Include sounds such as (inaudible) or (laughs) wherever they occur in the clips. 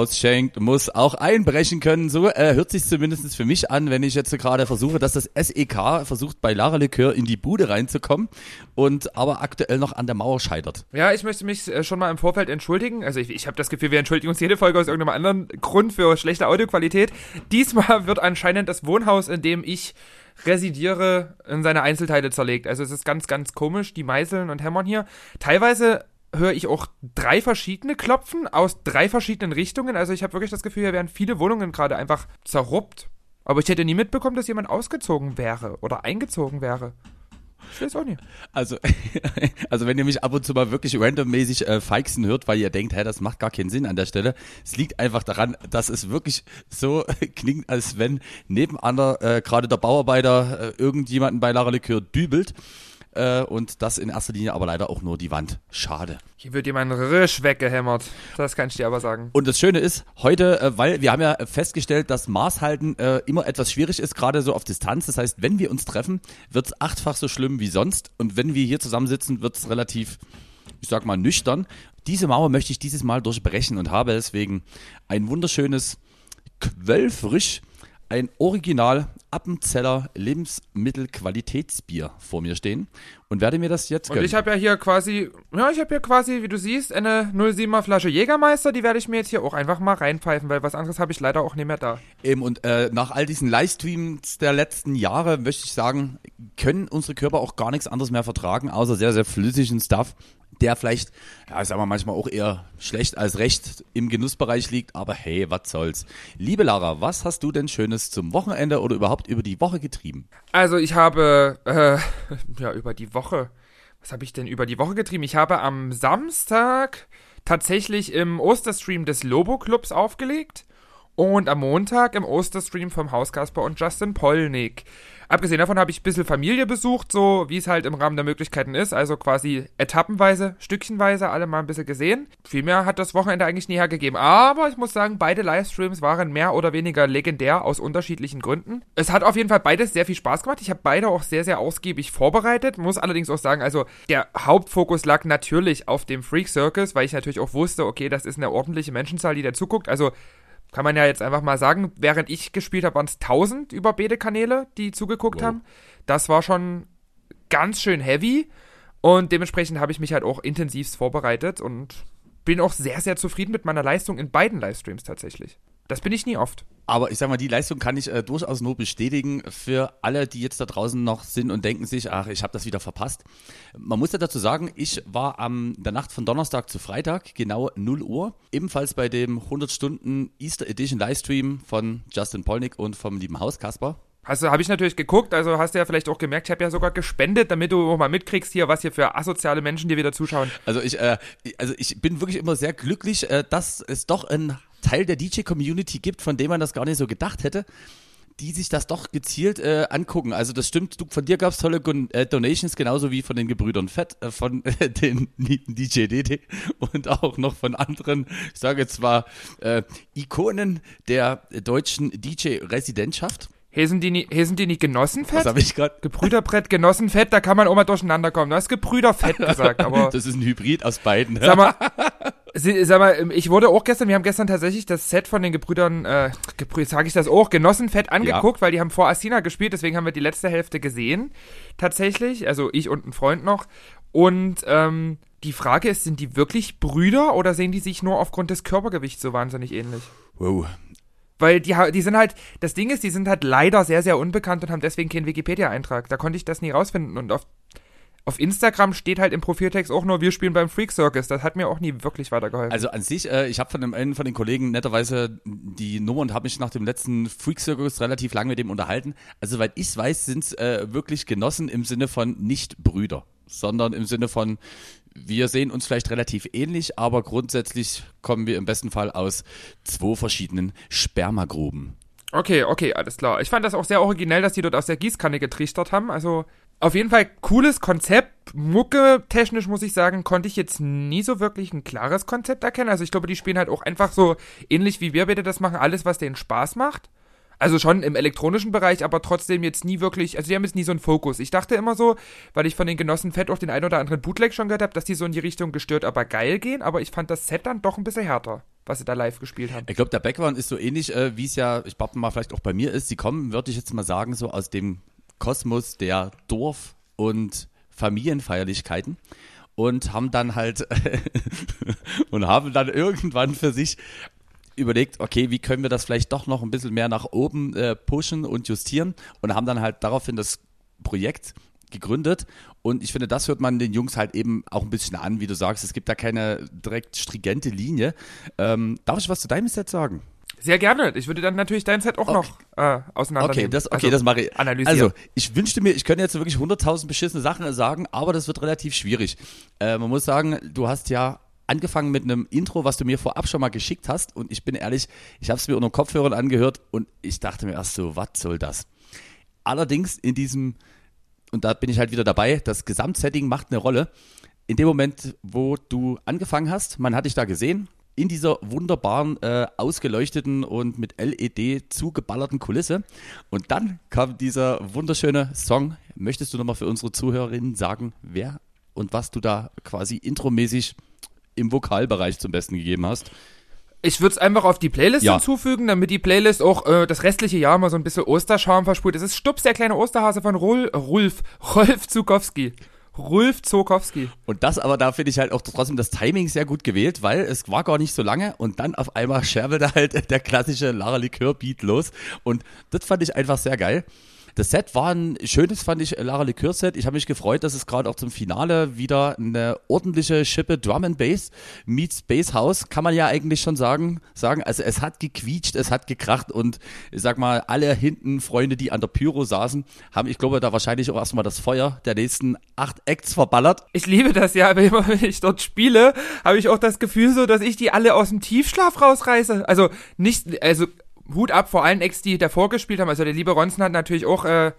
ausschenkt, muss auch einbrechen können. So äh, hört sich zumindest für mich an, wenn ich jetzt gerade versuche, dass das SEK versucht, bei Lara Likör in die Bude reinzukommen und aber aktuell noch an der Mauer scheitert. Ja, ich möchte mich äh, schon mal im Vorfeld entschuldigen. Also ich, ich habe das Gefühl, wir entschuldigen uns jede Folge aus irgendeinem anderen Grund für schlechte Audioqualität. Diesmal (laughs) wird anscheinend das Wohnhaus, in dem ich residiere, in seine Einzelteile zerlegt. Also es ist ganz, ganz komisch, die Meißeln und Hämmern hier. Teilweise höre ich auch drei verschiedene Klopfen aus drei verschiedenen Richtungen. Also ich habe wirklich das Gefühl, hier werden viele Wohnungen gerade einfach zerruppt. Aber ich hätte nie mitbekommen, dass jemand ausgezogen wäre oder eingezogen wäre. Ich weiß auch nicht. Also, (laughs) also wenn ihr mich ab und zu mal wirklich randommäßig äh, feixen hört, weil ihr denkt, hä, das macht gar keinen Sinn an der Stelle. Es liegt einfach daran, dass es wirklich so (laughs) klingt, als wenn nebenan äh, gerade der Bauarbeiter äh, irgendjemanden bei Lara Likör dübelt. Äh, und das in erster Linie aber leider auch nur die Wand. Schade. Hier wird jemand Risch weggehämmert. Das kann ich dir aber sagen. Und das Schöne ist, heute, äh, weil wir haben ja festgestellt, dass Maßhalten äh, immer etwas schwierig ist, gerade so auf Distanz. Das heißt, wenn wir uns treffen, wird es achtfach so schlimm wie sonst. Und wenn wir hier zusammensitzen, wird es relativ, ich sag mal, nüchtern. Diese Mauer möchte ich dieses Mal durchbrechen und habe deswegen ein wunderschönes Quellfrisch, ein Original Appenzeller Lebensmittelqualitätsbier vor mir stehen und werde mir das jetzt Und gönnen. ich habe ja hier quasi, ja, ich habe hier quasi, wie du siehst, eine 07er Flasche Jägermeister, die werde ich mir jetzt hier auch einfach mal reinpfeifen, weil was anderes habe ich leider auch nicht mehr da. Eben, und äh, nach all diesen Livestreams der letzten Jahre möchte ich sagen, können unsere Körper auch gar nichts anderes mehr vertragen, außer sehr, sehr flüssigen Stuff, der vielleicht, ja, ich sag mal, manchmal auch eher schlecht als recht im Genussbereich liegt, aber hey, was soll's. Liebe Lara, was hast du denn Schönes zum Wochenende oder überhaupt über die Woche getrieben? Also ich habe, äh, (laughs) ja, über die Woche, was habe ich denn über die Woche getrieben? Ich habe am Samstag tatsächlich im Osterstream des Lobo Clubs aufgelegt und am Montag im Osterstream vom Hauskasper und Justin Polnick. Abgesehen davon habe ich ein bisschen Familie besucht, so wie es halt im Rahmen der Möglichkeiten ist, also quasi etappenweise, stückchenweise alle mal ein bisschen gesehen. Viel mehr hat das Wochenende eigentlich nie hergegeben, aber ich muss sagen, beide Livestreams waren mehr oder weniger legendär aus unterschiedlichen Gründen. Es hat auf jeden Fall beides sehr viel Spaß gemacht. Ich habe beide auch sehr, sehr ausgiebig vorbereitet, muss allerdings auch sagen, also der Hauptfokus lag natürlich auf dem Freak Circus, weil ich natürlich auch wusste, okay, das ist eine ordentliche Menschenzahl, die da zuguckt, also kann man ja jetzt einfach mal sagen, während ich gespielt habe, waren es 1000 über beide Kanäle, die zugeguckt Wow. haben. Das war schon ganz schön heavy und dementsprechend habe ich mich halt auch intensivst vorbereitet und bin auch sehr, sehr zufrieden mit meiner Leistung in beiden Livestreams tatsächlich. Das bin ich nie oft. Aber ich sag mal, die Leistung kann ich äh, durchaus nur bestätigen für alle, die jetzt da draußen noch sind und denken sich, ach, ich habe das wieder verpasst. Man muss ja dazu sagen, ich war am der Nacht von Donnerstag zu Freitag, genau 0 Uhr, ebenfalls bei dem 100 Stunden Easter Edition Livestream von Justin Polnick und vom lieben Haus Kasper. Du, habe ich natürlich geguckt, also hast du ja vielleicht auch gemerkt, ich habe ja sogar gespendet, damit du auch mal mitkriegst hier, was hier für asoziale Menschen dir wieder zuschauen. Also ich, äh, also ich bin wirklich immer sehr glücklich, äh, dass es doch einen Teil der DJ-Community gibt, von dem man das gar nicht so gedacht hätte, die sich das doch gezielt äh, angucken. Also das stimmt, du, von dir gab es tolle Gun äh, Donations, genauso wie von den Gebrüdern Fett, äh, von (laughs) den lieben DJ DD und auch noch von anderen, ich sage zwar äh, Ikonen der deutschen DJ-Residentschaft. Hier sind die, sind die nicht Genossenfett? Was habe ich gerade? Gebrüderbrett, Genossenfett, da kann man auch mal durcheinander kommen. Du hast Gebrüderfett gesagt, (laughs) aber Das ist ein Hybrid aus beiden. sag mal, sag mal, ich wurde auch gestern, wir haben gestern tatsächlich das Set von den Gebrüdern, äh, Gebrü sag ich das auch, Genossenfett angeguckt, weil die haben vor Asina gespielt, deswegen haben wir die letzte Hälfte gesehen, tatsächlich, also ich und ein Freund noch. Und ähm, die Frage ist, sind die wirklich Brüder oder sehen die sich nur aufgrund des Körpergewichts so wahnsinnig ähnlich? Wow. Weil die, die sind halt, das Ding ist, die sind halt leider sehr, sehr unbekannt und haben deswegen keinen Wikipedia-Eintrag. Da konnte ich das nie rausfinden. Und auf, auf Instagram steht halt im Profiltext auch nur, wir spielen beim Freak Circus. Das hat mir auch nie wirklich weitergeholfen. Also an sich, äh, ich habe von dem einen von den Kollegen netterweise die Nummer und habe mich nach dem letzten Freak Circus relativ lange mit dem unterhalten. Also soweit ich weiß, sind es äh, wirklich Genossen im Sinne von nicht Brüder, sondern im Sinne von wir sehen uns vielleicht relativ ähnlich, aber grundsätzlich kommen wir im besten Fall aus zwei verschiedenen Spermagruben. Okay, okay, alles klar. Ich fand das auch sehr originell, dass die dort aus der Gießkanne getrichtert haben. Also auf jeden Fall cooles Konzept. Mucke technisch muss ich sagen, konnte ich jetzt nie so wirklich ein klares Konzept erkennen. Also ich glaube, die spielen halt auch einfach so ähnlich wie wir beide das machen, alles, was denen Spaß macht. Also schon im elektronischen Bereich, aber trotzdem jetzt nie wirklich, also die haben jetzt nie so einen Fokus. Ich dachte immer so, weil ich von den Genossen Fett auch den ein oder anderen Bootleg schon gehört habe, dass die so in die Richtung gestört, aber geil gehen, aber ich fand das Set dann doch ein bisschen härter, was sie da live gespielt haben. Ich glaube, der Background ist so ähnlich, äh, wie es ja, ich glaube mal, vielleicht auch bei mir ist. Sie kommen, würde ich jetzt mal sagen, so aus dem Kosmos der Dorf- und Familienfeierlichkeiten und haben dann halt (laughs) und haben dann irgendwann für sich überlegt, okay, wie können wir das vielleicht doch noch ein bisschen mehr nach oben äh, pushen und justieren und haben dann halt daraufhin das Projekt gegründet und ich finde, das hört man den Jungs halt eben auch ein bisschen an, wie du sagst, es gibt da keine direkt stringente Linie. Ähm, darf ich was zu deinem Set sagen? Sehr gerne. Ich würde dann natürlich dein Set auch Okay. noch äh, auseinandernehmen. Okay, das, okay, also, das mache ich. analysieren. Also, ich wünschte mir, ich könnte jetzt wirklich 100.000 beschissene Sachen sagen, aber das wird relativ schwierig. Äh, man muss sagen, du hast ja angefangen mit einem Intro, was du mir vorab schon mal geschickt hast und ich bin ehrlich, ich habe es mir unter Kopfhörern angehört und ich dachte mir erst so, was soll das? Allerdings in diesem, und da bin ich halt wieder dabei, das Gesamtsetting macht eine Rolle. In dem Moment, wo du angefangen hast, man hat dich da gesehen, in dieser wunderbaren, äh, ausgeleuchteten und mit LED zugeballerten Kulisse. Und dann kam dieser wunderschöne Song. Möchtest du nochmal für unsere Zuhörerinnen sagen, wer und was du da quasi intromäßig im Vokalbereich zum Besten gegeben hast? Ich würde es einfach auf die Playlist Ja. hinzufügen, damit die Playlist auch äh, das restliche Jahr mal so ein bisschen Osterscharm versprüht. Es ist Stups, der kleine Osterhase von Rul, Rulf, Rolf Zukowski. Rulf Zukowski. Und das aber, da finde ich halt auch trotzdem das Timing sehr gut gewählt, weil es war gar nicht so lange und dann auf einmal scherbelte halt der klassische Lara Likör Beat los und das fand ich einfach sehr geil. Das Set war ein schönes, fand ich, Lara Likör Set. Ich habe mich gefreut, dass es gerade auch zum Finale wieder eine ordentliche Schippe Drum and Bass meets Bass House, kann man ja eigentlich schon sagen. sagen. Also es hat gequietscht, es hat gekracht und ich sag mal, alle hinten Freunde, die an der Pyro saßen, haben, ich glaube, da wahrscheinlich auch erstmal das Feuer der nächsten acht Acts verballert. Ich liebe das ja, aber immer (laughs) wenn ich dort spiele, habe ich auch das Gefühl so, dass ich die alle aus dem Tiefschlaf rausreiße. Also nicht, also Hut ab vor allen Ex, die davor gespielt haben. Also der liebe Ronson hat natürlich auch äh,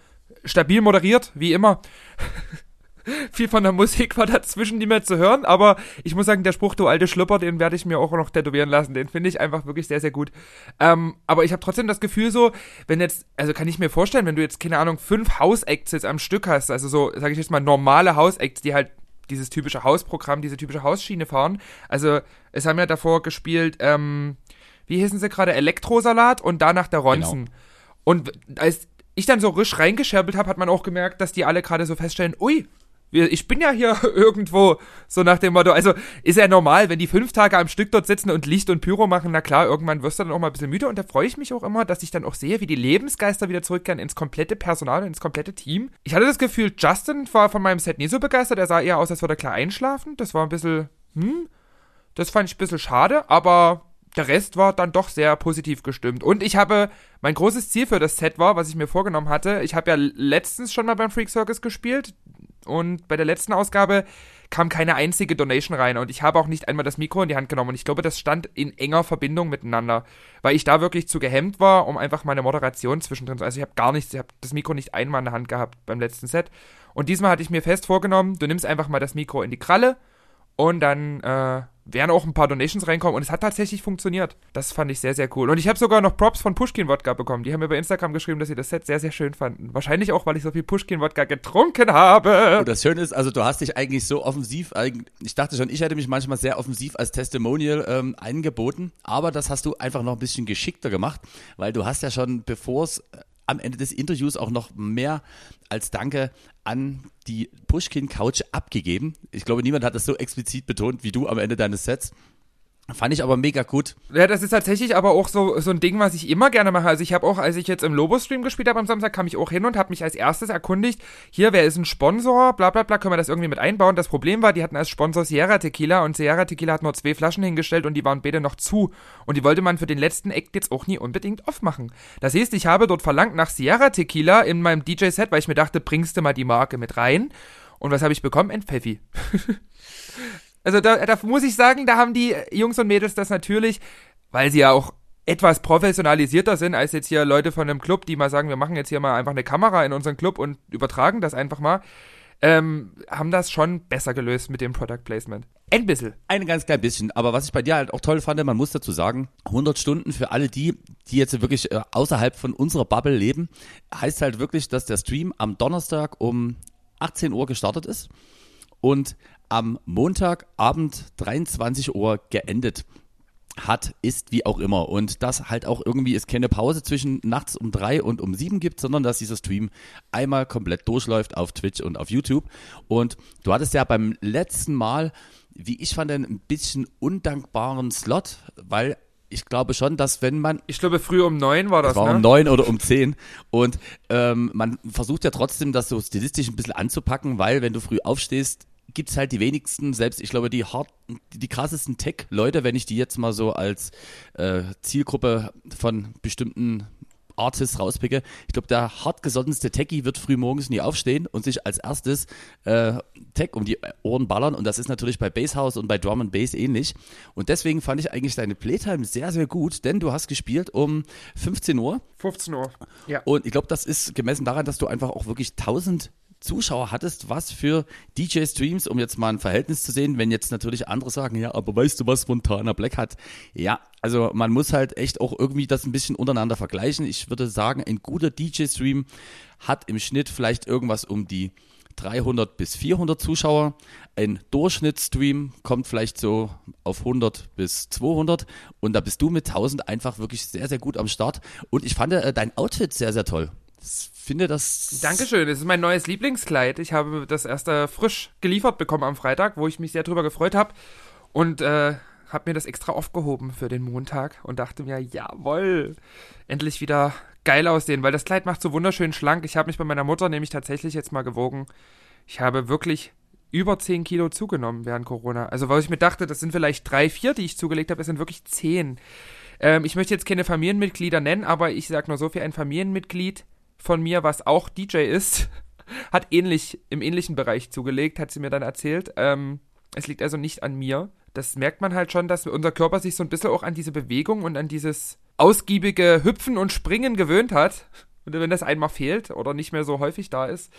stabil moderiert, wie immer. (laughs) Viel von der Musik war dazwischen nicht mehr zu hören, aber ich muss sagen, der Spruch, du alte Schlupper, den werde ich mir auch noch tätowieren lassen. Den finde ich einfach wirklich sehr, sehr gut. Ähm, aber ich habe trotzdem das Gefühl so, wenn jetzt, also kann ich mir vorstellen, wenn du jetzt, keine Ahnung, fünf House-Acts jetzt am Stück hast, also so, sage ich jetzt mal, normale House-Acts, die halt dieses typische Hausprogramm, diese typische Hausschiene fahren. Also es haben ja davor gespielt, ähm, wie hießen sie gerade, Elektrosalat und danach der Ronzen. Und als ich dann so risch reingescherbelt habe, hat man auch gemerkt, dass die alle gerade so feststellen, ui, ich bin ja hier (laughs) irgendwo, so nach dem Motto, also ist ja normal, wenn die fünf Tage am Stück dort sitzen und Licht und Pyro machen, na klar, irgendwann wirst du dann auch mal ein bisschen müde. Und da freue ich mich auch immer, dass ich dann auch sehe, wie die Lebensgeister wieder zurückkehren ins komplette Personal und ins komplette Team. Ich hatte das Gefühl, Justin war von meinem Set nie so begeistert, er sah eher aus, als würde er klar einschlafen, das war ein bisschen, hm, das fand ich ein bisschen schade, aber der Rest war dann doch sehr positiv gestimmt. Und ich habe, mein großes Ziel für das Set war, was ich mir vorgenommen hatte, ich habe ja letztens schon mal beim Freak Circus gespielt und bei der letzten Ausgabe kam keine einzige Donation rein und ich habe auch nicht einmal das Mikro in die Hand genommen und ich glaube, das stand in enger Verbindung miteinander, weil ich da wirklich zu gehemmt war, um einfach meine Moderation zwischendrin zu, also ich habe gar nichts, ich habe das Mikro nicht einmal in der Hand gehabt beim letzten Set und diesmal hatte ich mir fest vorgenommen, du nimmst einfach mal das Mikro in die Kralle und dann äh, werden auch ein paar Donations reinkommen und es hat tatsächlich funktioniert. Das fand ich sehr, sehr cool. Und ich habe sogar noch Props von Pushkin Wodka bekommen. Die haben mir bei Instagram geschrieben, dass sie das Set sehr, sehr schön fanden. Wahrscheinlich auch, weil ich so viel Pushkin Wodka getrunken habe. Und das Schöne ist, also du hast dich eigentlich so offensiv, ich dachte schon, ich hätte mich manchmal sehr offensiv als Testimonial ähm, eingeboten, aber das hast du einfach noch ein bisschen geschickter gemacht, weil du hast ja schon, bevor es am Ende des Interviews auch noch mehr als Danke an die Pushkin Couch abgegeben. Ich glaube, niemand hat das so explizit betont wie du am Ende deines Sets. Fand ich aber mega gut. Ja, das ist tatsächlich aber auch so, so ein Ding, was ich immer gerne mache. Also ich habe auch, als ich jetzt im Lobo-Stream gespielt habe am Samstag, kam ich auch hin und habe mich als erstes erkundigt, hier, wer ist ein Sponsor, bla bla bla, können wir das irgendwie mit einbauen? Das Problem war, die hatten als Sponsor Sierra Tequila und Sierra Tequila hat nur zwei Flaschen hingestellt und die waren beide noch zu. Und die wollte man für den letzten Act jetzt auch nie unbedingt aufmachen. Das heißt, ich habe dort verlangt nach Sierra Tequila in meinem DJ-Set, weil ich mir dachte, bringst du mal die Marke mit rein. Und was habe ich bekommen? Ein Pfeffi. (laughs) also da, da muss ich sagen, da haben die Jungs und Mädels das natürlich, weil sie ja auch etwas professionalisierter sind als jetzt hier Leute von einem Club, die mal sagen, wir machen jetzt hier mal einfach eine Kamera in unseren Club und übertragen das einfach mal, ähm, haben das schon besser gelöst mit dem Product Placement. Ein bisschen. Ein ganz klein bisschen. Aber was ich bei dir halt auch toll fand, man muss dazu sagen, 100 Stunden für alle die, die jetzt wirklich äh, außerhalb von unserer Bubble leben, heißt halt wirklich, dass der Stream am Donnerstag um 18 Uhr gestartet ist und am Montagabend 23 Uhr geendet hat, ist, wie auch immer. Und dass halt auch irgendwie es keine Pause zwischen nachts um drei und um sieben gibt, sondern dass dieser Stream einmal komplett durchläuft auf Twitch und auf YouTube. Und du hattest ja beim letzten Mal, wie ich fand, ein bisschen undankbaren Slot, weil ich glaube schon, dass wenn man. Ich glaube, früh um neun war das. Das war ne? um neun oder um zehn. Und ähm, man versucht ja trotzdem, das so stilistisch ein bisschen anzupacken, weil wenn du früh aufstehst, gibt's halt die wenigsten, selbst ich glaube, die hart, die krassesten Tech-Leute, wenn ich die jetzt mal so als äh, Zielgruppe von bestimmten Artists rauspicke. Ich glaube, der hartgesottenste Techie wird früh morgens nie aufstehen und sich als erstes äh, Tech um die Ohren ballern. Und das ist natürlich bei Basshouse und bei Drum and Bass ähnlich. Und deswegen fand ich eigentlich deine Playtime sehr, sehr gut, denn du hast gespielt um 15 Uhr. 15 Uhr. Ja. Und ich glaube, das ist gemessen daran, dass du einfach auch wirklich 1000 Zuschauer hattest, was für DJ-Streams, um jetzt mal ein Verhältnis zu sehen, wenn jetzt natürlich andere sagen, ja, aber weißt du, was Montana Black hat? Ja, also man muss halt echt auch irgendwie das ein bisschen untereinander vergleichen. Ich würde sagen, ein guter DJ-Stream hat im Schnitt vielleicht irgendwas um die 300 bis 400 Zuschauer. Ein Durchschnittsstream kommt vielleicht so auf 100 bis 200 und da bist du mit 1000 einfach wirklich sehr, sehr gut am Start. Und ich fand äh, dein Outfit sehr, sehr toll. Ich finde das. Dankeschön, das ist mein neues Lieblingskleid. Ich habe das erst äh, frisch geliefert bekommen am Freitag, wo ich mich sehr drüber gefreut habe. Und äh, habe mir das extra aufgehoben für den Montag und dachte mir, jawoll, endlich wieder geil aussehen, weil das Kleid macht so wunderschön schlank. Ich habe mich bei meiner Mutter nämlich tatsächlich jetzt mal gewogen. Ich habe wirklich über 10 Kilo zugenommen während Corona. Also, weil ich mir dachte, das sind vielleicht drei, vier, die ich zugelegt habe, es sind wirklich 10. Ähm, ich möchte jetzt keine Familienmitglieder nennen, aber ich sage nur so viel, ein Familienmitglied von mir, was auch DJ ist, (laughs) hat ähnlich, im ähnlichen Bereich zugelegt, hat sie mir dann erzählt. Ähm, es liegt also nicht an mir. Das merkt man halt schon, dass unser Körper sich so ein bisschen auch an diese Bewegung und an dieses ausgiebige Hüpfen und Springen gewöhnt hat. Und wenn das einmal fehlt oder nicht mehr so häufig da ist,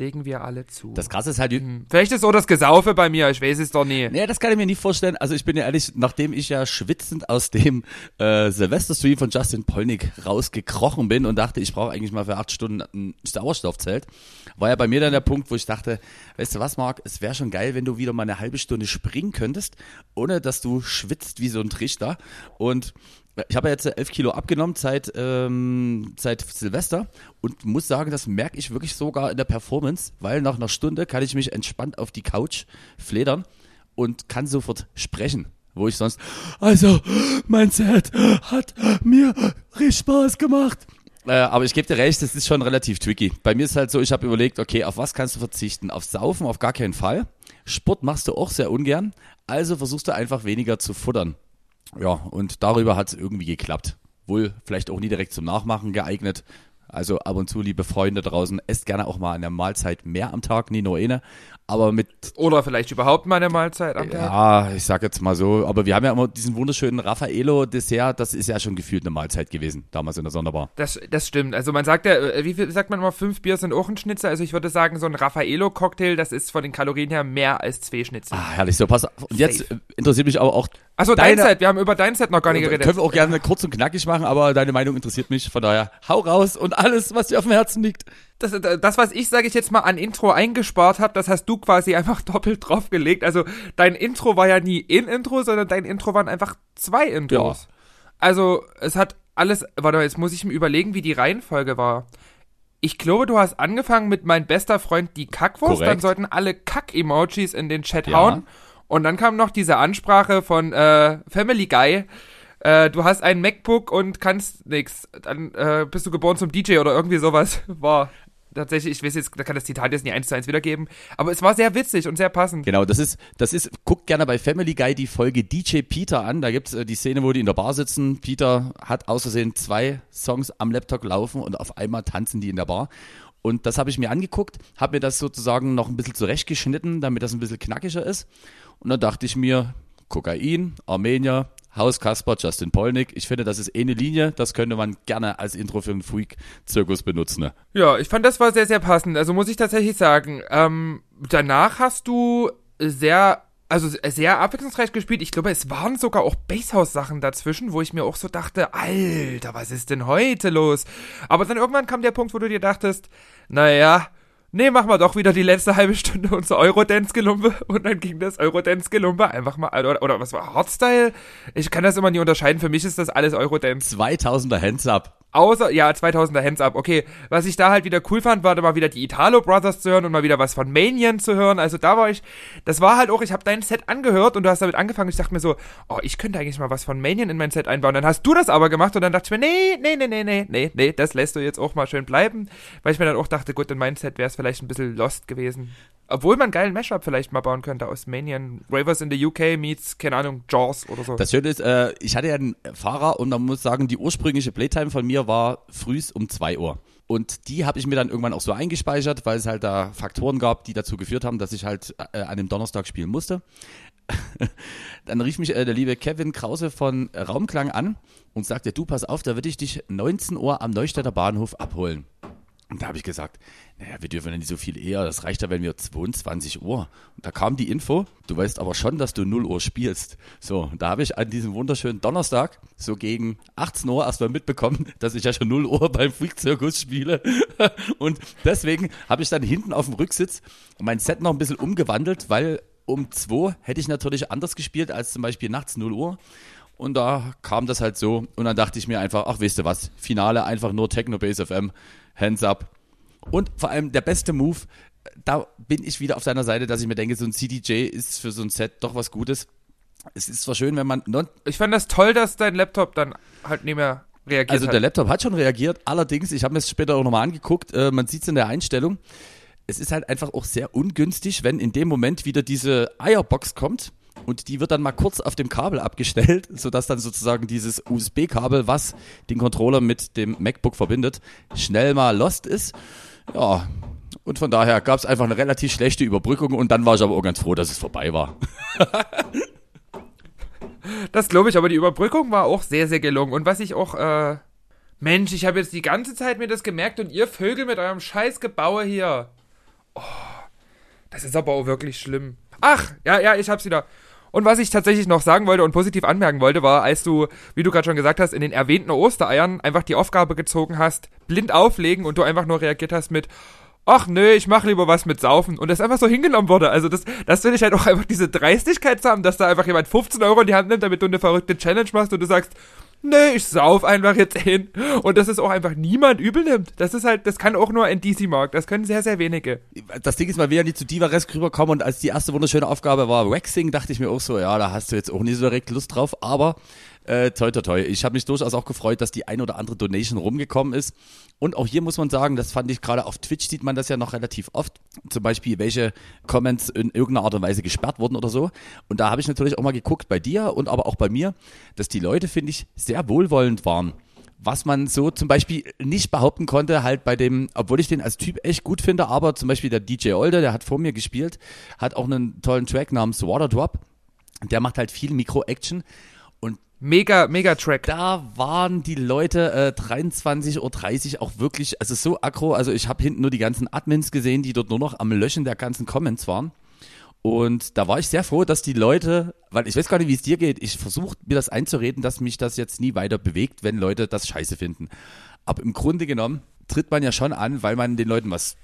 legen wir alle zu. Das krasse ist halt, Hm. Vielleicht ist auch das Gesaufe bei mir, ich weiß es doch nie. Nee, das kann ich mir nicht vorstellen. Also ich bin ja ehrlich, nachdem ich ja schwitzend aus dem äh, Silvester-Stream von Justin Polnick rausgekrochen bin und dachte, ich brauche eigentlich mal für acht Stunden ein Sauerstoffzelt, war ja bei mir dann der Punkt, wo ich dachte, weißt du was, Marc, es wäre schon geil, wenn du wieder mal eine halbe Stunde springen könntest, ohne dass du schwitzt wie so ein Trichter. Und ich habe ja jetzt elf Kilo abgenommen seit, ähm, seit Silvester und muss sagen, das merke ich wirklich sogar in der Performance, weil nach einer Stunde kann ich mich entspannt auf die Couch fledern und kann sofort sprechen. Wo ich sonst, also, mein Set hat mir richtig Spaß gemacht. Äh, aber ich gebe dir recht, das ist schon relativ tricky. Bei mir ist halt so, ich habe überlegt, okay, auf was kannst du verzichten? Auf Saufen auf gar keinen Fall. Sport machst du auch sehr ungern. Also versuchst du einfach weniger zu futtern. Ja, und darüber hat es irgendwie geklappt. Wohl vielleicht auch nie direkt zum Nachmachen geeignet. Also ab und zu, liebe Freunde draußen, esst gerne auch mal eine Mahlzeit mehr am Tag, nie nur eine. Aber mit, Oder vielleicht überhaupt mal eine Mahlzeit am ja, ich sag jetzt mal so, aber wir haben ja immer diesen wunderschönen Raffaello-Dessert, das ist ja schon gefühlt eine Mahlzeit gewesen, damals in der Sonderbar. Das, das stimmt. Also man sagt ja, äh, wie viel sagt man immer, fünf Bier sind auch ein Schnitzel. Also ich würde sagen, so ein Raffaello-Cocktail, das ist von den Kalorien her mehr als zwei Schnitzel. Ah, herrlich, so, pass auf. Und jetzt Safe. äh, interessiert mich aber auch Achso, dein Set. Wir haben über dein Set noch gar nicht geredet. Können wir auch gerne kurz und knackig machen, aber deine Meinung interessiert mich. Von daher, hau raus und alles, was dir auf dem Herzen liegt. Das, das was ich, sage ich jetzt mal, an Intro eingespart habe, das hast du quasi einfach (laughs) doppelt draufgelegt. Also dein Intro war ja nie ein Intro, sondern dein Intro waren einfach zwei Intros. Also es hat alles, warte mal, jetzt muss ich mir überlegen, wie die Reihenfolge war. Ich glaube, du hast angefangen mit mein bester Freund die Kackwurst, Korrekt. dann sollten alle Kack-Emojis in den Chat Ja. hauen. Und dann kam noch diese Ansprache von äh, Family Guy. Äh, du hast ein MacBook und kannst nix. Dann äh, bist du geboren zum DJ oder irgendwie sowas. (laughs) War tatsächlich, ich weiß jetzt, da kann das Zitat jetzt nicht eins zu eins wiedergeben. Aber es war sehr witzig und sehr passend. Genau, das ist, das ist, guckt gerne bei Family Guy die Folge DJ Peter an. Da gibt's äh, die Szene, wo die in der Bar sitzen. Peter hat aus Versehen zwei Songs am Laptop laufen und auf einmal tanzen die in der Bar. Und das habe ich mir angeguckt, habe mir das sozusagen noch ein bisschen zurechtgeschnitten, damit das ein bisschen knackiger ist. Und dann dachte ich mir, Kokain, Armenier, Haus Kasper, Justin Polnick. Ich finde, das ist eh eine Linie, das könnte man gerne als Intro für einen Freak-Zirkus benutzen. Ja, ich fand, das war sehr, sehr passend. Also muss ich tatsächlich sagen, ähm, danach hast du sehr also sehr abwechslungsreich gespielt. Ich glaube, es waren sogar auch Basehouse-Sachen dazwischen, wo ich mir auch so dachte, Alter, was ist denn heute los? Aber dann irgendwann kam der Punkt, wo du dir dachtest, naja, nee, machen wir doch wieder die letzte halbe Stunde unser Eurodance-Gelumpe und dann ging das Eurodance-Gelumpe einfach mal, oder, oder was war Hardstyle? Ich kann das immer nie unterscheiden, für mich ist das alles Eurodance. 2000er Hands Up. Außer, ja, 2000er Hands Up, okay. Was ich da halt wieder cool fand, war da mal wieder die Italo Brothers zu hören und mal wieder was von Manian zu hören. Also da war ich, das war halt auch, ich habe dein Set angehört und du hast damit angefangen. Ich dachte mir so, oh, ich könnte eigentlich mal was von Manian in mein Set einbauen. Dann hast du das aber gemacht und dann dachte ich mir, nee, nee, nee, nee, nee, nee, nee, das lässt du jetzt auch mal schön bleiben. Weil ich mir dann auch dachte, gut, in mein Set wäre es vielleicht ein bisschen lost gewesen. Obwohl man einen geilen Mashup vielleicht mal bauen könnte aus Manian. Ravers in the UK meets, keine Ahnung, Jaws oder so. Das Schöne ist, äh, ich hatte ja einen Fahrer und man muss sagen, die ursprüngliche Playtime von mir war frühs um 2 Uhr. Und die habe ich mir dann irgendwann auch so eingespeichert, weil es halt da Faktoren gab, die dazu geführt haben, dass ich halt äh, an dem Donnerstag spielen musste. (laughs) dann rief mich äh, der liebe Kevin Krause von Raumklang an und sagte, du pass auf, da würde ich dich 19 Uhr am Neustädter Bahnhof abholen. Und da habe ich gesagt, naja, wir dürfen ja nicht so viel eher, das reicht ja, wenn wir 22 Uhr. Und da kam die Info, du weißt aber schon, dass du 0 Uhr spielst. So, da habe ich an diesem wunderschönen Donnerstag, so gegen 18 Uhr erstmal mitbekommen, (laughs) dass ich ja schon 0 Uhr beim Freak-Zirkus spiele. (laughs) Und deswegen habe ich dann hinten auf dem Rücksitz mein Set noch ein bisschen umgewandelt, weil um 2 hätte ich natürlich anders gespielt als zum Beispiel nachts 0 Uhr. Und da kam das halt so. Und dann dachte ich mir einfach, ach, weißt du was, Finale einfach nur Techno Base FM, Hands up. Und vor allem der beste Move, da bin ich wieder auf seiner Seite, dass ich mir denke, so ein CDJ ist für so ein Set doch was Gutes. Es ist zwar schön, wenn man. Ich fand das toll, dass dein Laptop dann halt nicht mehr reagiert also hat. der Laptop hat schon reagiert, allerdings, ich habe mir es später auch nochmal angeguckt, äh, man sieht es in der Einstellung. Es ist halt einfach auch sehr ungünstig, wenn in dem Moment wieder diese Eierbox kommt und die wird dann mal kurz auf dem Kabel abgestellt, (laughs) sodass dann sozusagen dieses USB-Kabel, was den Controller mit dem MacBook verbindet, schnell mal lost ist. Ja, und von daher gab es einfach eine relativ schlechte Überbrückung und dann war ich aber auch ganz froh, dass es vorbei war. (laughs) das glaube ich, aber die Überbrückung war auch sehr, sehr gelungen. Und was ich auch, äh, Mensch, ich habe jetzt die ganze Zeit mir das gemerkt und ihr Vögel mit eurem scheiß Gebaue hier. Oh, das ist aber auch wirklich schlimm. Ach, ja, ja, ich hab's wieder. Und was ich tatsächlich noch sagen wollte und positiv anmerken wollte, war, als du, wie du gerade schon gesagt hast, in den erwähnten Ostereiern einfach die Aufgabe gezogen hast, blind auflegen und du einfach nur reagiert hast mit, ach nö, ich mach lieber was mit Saufen. Und das einfach so hingenommen wurde. Also das, das finde ich halt auch einfach diese Dreistigkeit zu haben, dass da einfach jemand 15 Euro in die Hand nimmt, damit du eine verrückte Challenge machst und du sagst, nee, ich sauf einfach jetzt hin. Und dass es auch einfach niemand übel nimmt. Das ist halt, das kann auch nur ein DC-Markt. Das können sehr, sehr wenige. Das Ding ist mal wieder die zu Divaresk rüberkommen und als die erste wunderschöne Aufgabe war Waxing, dachte ich mir auch so, ja, da hast du jetzt auch nicht so direkt Lust drauf, aber äh, toi, toi, toi. Ich habe mich durchaus auch gefreut, dass die ein oder andere Donation rumgekommen ist. Und auch hier muss man sagen, das fand ich gerade auf Twitch sieht man das ja noch relativ oft. Zum Beispiel, welche Comments in irgendeiner Art und Weise gesperrt wurden oder so. Und da habe ich natürlich auch mal geguckt bei dir und aber auch bei mir, dass die Leute, finde ich, sehr wohlwollend waren was man so zum Beispiel nicht behaupten konnte, halt bei dem, obwohl ich den als Typ echt gut finde, aber zum Beispiel der DJ Olde, der hat vor mir gespielt, hat auch einen tollen Track namens Water Drop. Der macht halt viel Mikro-Action Mega, mega Track. Da waren die Leute äh, 23.30 Uhr auch wirklich, also so aggro. Also ich habe hinten nur die ganzen Admins gesehen, die dort nur noch am Löschen der ganzen Comments waren. Und da war ich sehr froh, dass die Leute, weil ich weiß gar nicht, wie es dir geht, ich versuche mir das einzureden, dass mich das jetzt nie weiter bewegt, wenn Leute das scheiße finden. Aber im Grunde genommen tritt man ja schon an, weil man den Leuten was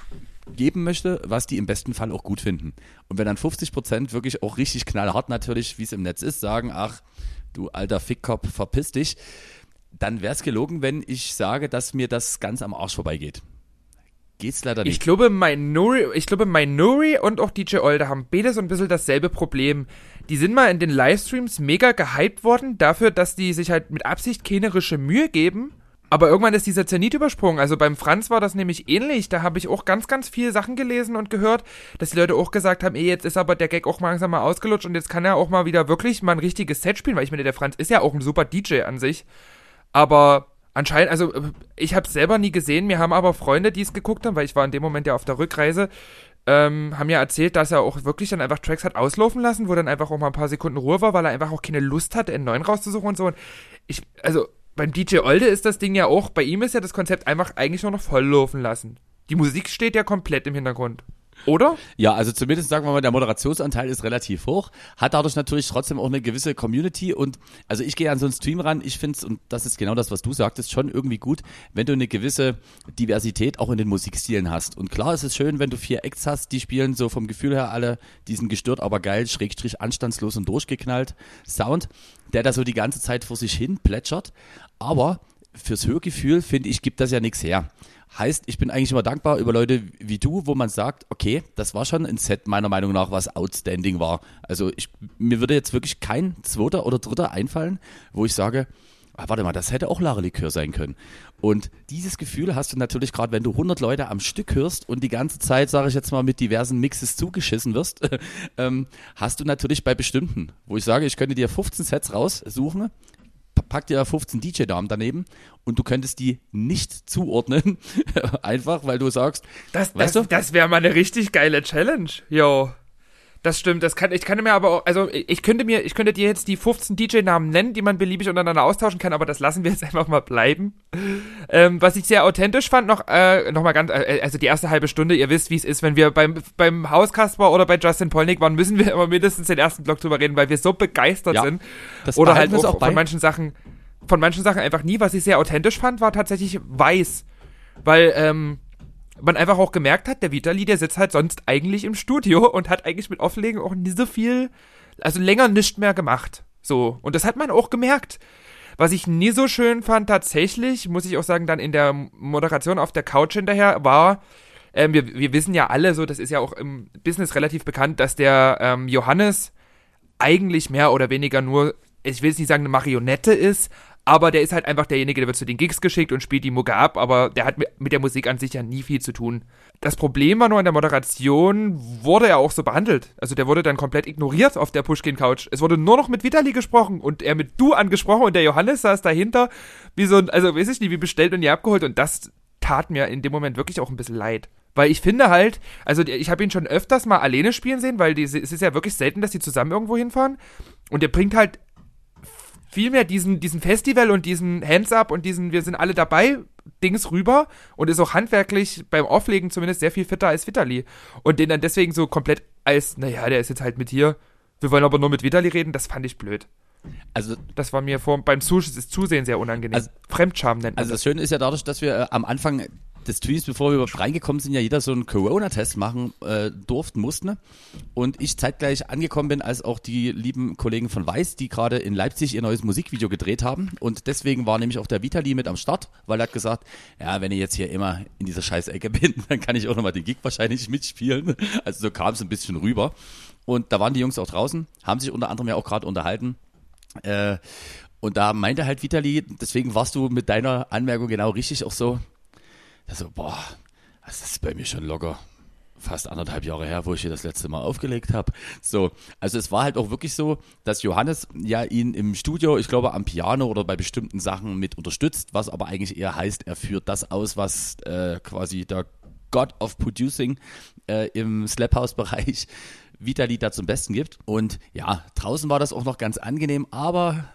geben möchte, was die im besten Fall auch gut finden. Und wenn dann 50 Prozent wirklich auch richtig knallhart natürlich, wie es im Netz ist, sagen, ach, du alter Fickkopf, verpiss dich, dann wäre es gelogen, wenn ich sage, dass mir das ganz am Arsch vorbeigeht. Geht's leider nicht. Ich glaube, Minori, ich glaube, Minori und auch DJ Olde haben beide so ein bisschen dasselbe Problem. Die sind mal in den Livestreams mega gehypt worden dafür, dass die sich halt mit Absicht kennerische Mühe geben aber irgendwann ist dieser Zenit übersprungen. Also beim Franz war das nämlich ähnlich. Da habe ich auch ganz, ganz viele Sachen gelesen und gehört, dass die Leute auch gesagt haben, ey, jetzt ist aber der Gag auch langsam mal ausgelutscht und jetzt kann er auch mal wieder wirklich mal ein richtiges Set spielen, weil ich meine, der Franz ist ja auch ein super DJ an sich. Aber anscheinend, also ich habe es selber nie gesehen, mir haben aber Freunde, die es geguckt haben, weil ich war in dem Moment ja auf der Rückreise, ähm, haben ja erzählt, dass er auch wirklich dann einfach Tracks hat auslaufen lassen, wo dann einfach auch mal ein paar Sekunden Ruhe war, weil er einfach auch keine Lust hatte, einen neuen rauszusuchen und so. Und ich, also beim DJ Olde ist das Ding ja auch, bei ihm ist ja das Konzept einfach eigentlich nur noch volllaufen lassen. Die Musik steht ja komplett im Hintergrund. Oder? Ja, also zumindest sagen wir mal, der Moderationsanteil ist relativ hoch, hat dadurch natürlich trotzdem auch eine gewisse Community und also ich gehe an so einen Stream ran, ich finde es, und das ist genau das, was du sagtest, schon irgendwie gut, wenn du eine gewisse Diversität auch in den Musikstilen hast. Und klar ist es schön, wenn du vier Acts hast, die spielen so vom Gefühl her alle diesen gestört, aber geil, schrägstrich anstandslos und durchgeknallt Sound, der da so die ganze Zeit vor sich hin plätschert, aber fürs Hörgefühl, finde ich, gibt das ja nichts her. Heißt, ich bin eigentlich immer dankbar über Leute wie du, wo man sagt, okay, das war schon ein Set meiner Meinung nach, was outstanding war. Also ich, mir würde jetzt wirklich kein zweiter oder dritter einfallen, wo ich sage, ah, warte mal, das hätte auch Lara Likör sein können. Und dieses Gefühl hast du natürlich gerade, wenn du 100 Leute am Stück hörst und die ganze Zeit, sage ich jetzt mal, mit diversen Mixes zugeschissen wirst, (laughs) ähm, hast du natürlich bei bestimmten, wo ich sage, ich könnte dir 15 Sets raussuchen, pack dir 15 DJ-Damen daneben und du könntest die nicht zuordnen. (laughs) Einfach, weil du sagst, das, das, das wäre mal eine richtig geile Challenge. Jo. Das stimmt, das kann, ich kann mir aber auch, also ich könnte mir, ich könnte dir jetzt die 15 DJ-Namen nennen, die man beliebig untereinander austauschen kann, aber das lassen wir jetzt (laughs) einfach mal bleiben. Ähm, was ich sehr authentisch fand, noch, äh, noch mal ganz, äh, also die erste halbe Stunde, ihr wisst, wie es ist, wenn wir beim, beim Hauskasper oder bei Justin Polnick waren, müssen wir (laughs) immer mindestens den ersten Block drüber reden, weil wir so begeistert ja, sind. oder halt auch, auch von manchen Sachen, von manchen Sachen einfach nie. Was ich sehr authentisch fand, war tatsächlich weiß. Weil, ähm, man einfach auch gemerkt hat, der Vitali, der sitzt halt sonst eigentlich im Studio und hat eigentlich mit Offlegen auch nie so viel, also länger nicht mehr gemacht. So. Und das hat man auch gemerkt. Was ich nie so schön fand, tatsächlich, muss ich auch sagen, dann in der Moderation auf der Couch hinterher, war, ähm, wir, wir wissen ja alle, so, das ist ja auch im Business relativ bekannt, dass der ähm, Johannes eigentlich mehr oder weniger nur, ich will jetzt nicht sagen, eine Marionette ist, aber der ist halt einfach derjenige, der wird zu den Gigs geschickt und spielt die Mucke ab, aber der hat mit der Musik an sich ja nie viel zu tun. Das Problem war nur in der Moderation, wurde er auch so behandelt. Also der wurde dann komplett ignoriert auf der Pushkin-Couch. Es wurde nur noch mit Vitali gesprochen und er mit du angesprochen und der Johannes saß dahinter, wie so ein, also weiß ich nicht, wie bestellt und nie abgeholt und das tat mir in dem Moment wirklich auch ein bisschen leid. Weil ich finde halt, also ich habe ihn schon öfters mal alleine spielen sehen, weil die, es ist ja wirklich selten, dass die zusammen irgendwo hinfahren. Und der bringt halt vielmehr diesen, diesen Festival und diesen Hands-up und diesen Wir sind alle dabei Dings rüber und ist auch handwerklich beim Auflegen zumindest sehr viel fitter als Vitali. Und den dann deswegen so komplett als, naja, der ist jetzt halt mit hier, wir wollen aber nur mit Vitali reden, das fand ich blöd. Also, das war mir vor, beim Zusehen sehr unangenehm. Also, Fremdscham nennt man Also, das Schöne ist ja dadurch, dass wir äh, am Anfang des Streams, bevor wir überhaupt reingekommen sind, ja jeder so einen Corona-Test machen äh, durften, mussten. Und ich zeitgleich angekommen bin, als auch die lieben Kollegen von Weiß, die gerade in Leipzig ihr neues Musikvideo gedreht haben. Und deswegen war nämlich auch der Vitali mit am Start, weil er hat gesagt, ja, wenn ich jetzt hier immer in dieser Scheißecke (laughs) bin, dann kann ich auch nochmal den Gig wahrscheinlich mitspielen. Also so kam es ein bisschen rüber. Und da waren die Jungs auch draußen, haben sich unter anderem ja auch gerade unterhalten. Äh, und da meinte halt Vitali, deswegen warst du mit deiner Anmerkung genau richtig auch so, so, boah, das ist bei mir schon locker fast anderthalb Jahre her, wo ich hier das letzte Mal aufgelegt habe. So, also es war halt auch wirklich so, dass Johannes ja ihn im Studio, ich glaube am Piano oder bei bestimmten Sachen mit unterstützt, was aber eigentlich eher heißt, er führt das aus, was äh, quasi der God of Producing äh, im Slap House Bereich Vitali da zum Besten gibt. Und ja, draußen war das auch noch ganz angenehm, aber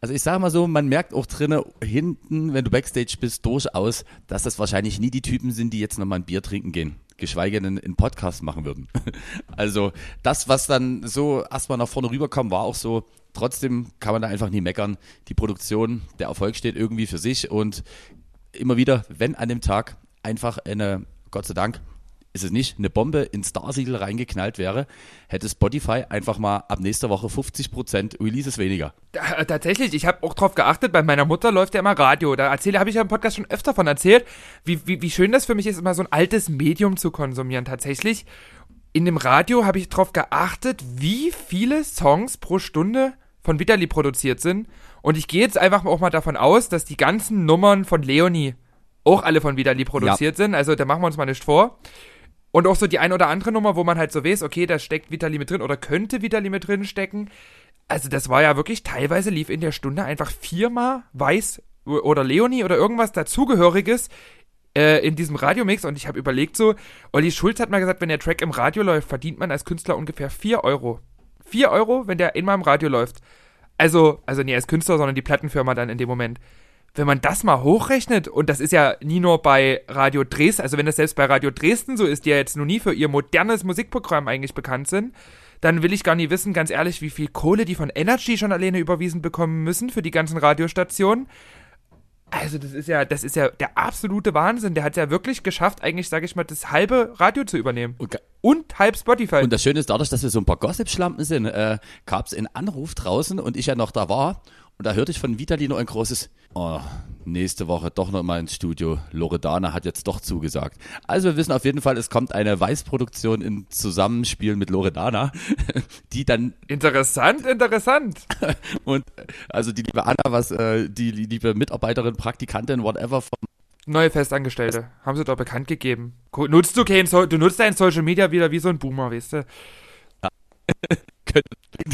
also ich sage mal so, man merkt auch drinnen hinten, wenn du Backstage bist, durchaus, dass das wahrscheinlich nie die Typen sind, die jetzt nochmal ein Bier trinken gehen. Geschweige denn einen Podcast machen würden. (laughs) Also das, was dann so erstmal nach vorne rüberkam, war auch so, trotzdem kann man da einfach nie meckern. Die Produktion, der Erfolg steht irgendwie für sich und immer wieder, wenn an dem Tag einfach eine, Gott sei Dank, ist es nicht, eine Bombe ins Starsiegel reingeknallt wäre, hätte Spotify einfach mal ab nächster Woche 50% Releases weniger. Da, tatsächlich, ich habe auch drauf geachtet, bei meiner Mutter läuft ja immer Radio. Da erzähle, habe ich ja im Podcast schon öfter von erzählt, wie, wie, wie schön das für mich ist, immer so ein altes Medium zu konsumieren. Tatsächlich, in dem Radio habe ich drauf geachtet, wie viele Songs pro Stunde von Vitali produziert sind. Und ich gehe jetzt einfach auch mal davon aus, dass die ganzen Nummern von Leonie auch alle von Vitali produziert ja. sind. Also da machen wir uns mal nicht vor. Und auch so die ein oder andere Nummer, wo man halt so weiß, okay, da steckt Vitali mit drin oder könnte Vitali mit drin stecken. Also das war ja wirklich, teilweise lief in der Stunde einfach viermal weiß oder Leonie oder irgendwas dazugehöriges äh, in diesem Radiomix und ich habe überlegt so, Olli Schulz hat mal gesagt, wenn der Track im Radio läuft, verdient man als Künstler ungefähr 4 Euro. 4 Euro, wenn der immer im Radio läuft. Also, also nie als Künstler, sondern die Plattenfirma dann in dem Moment. Wenn man das mal hochrechnet, und das ist ja nie nur bei Radio Dresden, also wenn das selbst bei Radio Dresden so ist, die ja jetzt nur nie für ihr modernes Musikprogramm eigentlich bekannt sind, dann will ich gar nicht wissen, ganz ehrlich, wie viel Kohle die von Energy schon alleine überwiesen bekommen müssen für die ganzen Radiostationen. Also das ist ja, das ist ja der absolute Wahnsinn. Der hat ja wirklich geschafft, eigentlich, sage ich mal, das halbe Radio zu übernehmen. Und, Und halb Spotify. und das Schöne ist, dadurch, dass wir so ein paar Gossip-Schlampen sind, äh, gab es einen Anruf draußen und ich ja noch da war. Und da hörte ich von Vitali nur ein großes, oh, nächste Woche doch noch mal ins Studio. Loredana hat jetzt doch zugesagt. Also wir wissen auf jeden Fall, es kommt eine Weißproduktion in Zusammenspiel mit Loredana, (laughs) die dann interessant, interessant. (laughs) und also die liebe Anna, was äh, die liebe Mitarbeiterin, Praktikantin, whatever von Neue Festangestellte. Haben sie doch bekannt gegeben. Nutzt du kein so du nutzt dein Social Media wieder wie so ein Boomer, weißt du? (laughs) könnte,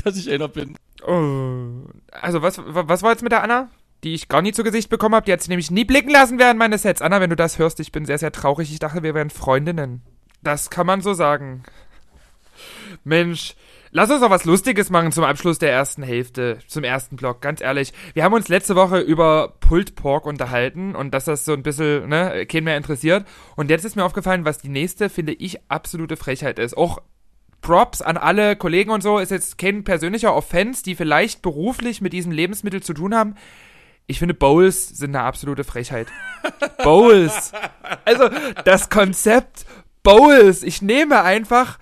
dass ich einer bin. Oh. Also, was, wa- was war jetzt mit der Anna? Die ich gar nie zu Gesicht bekommen habe. Die hat sie nämlich nie blicken lassen während meines Sets. Anna, wenn du das hörst, ich bin sehr, sehr traurig. Ich dachte, wir wären Freundinnen. Das kann man so sagen. Mensch, lass uns noch was Lustiges machen zum Abschluss der ersten Hälfte, zum ersten Block, ganz ehrlich. Wir haben uns letzte Woche über Pulled Pork unterhalten und dass das so ein bisschen, ne, keinen mehr interessiert. Und jetzt ist mir aufgefallen, was die nächste, finde ich, absolute Frechheit ist. Auch Props an alle Kollegen und so, ist jetzt kein persönlicher Offense, die vielleicht beruflich mit diesem Lebensmittel zu tun haben. Ich finde, Bowls sind eine absolute Frechheit. Bowls. Also, das Konzept Bowls. Ich nehme einfach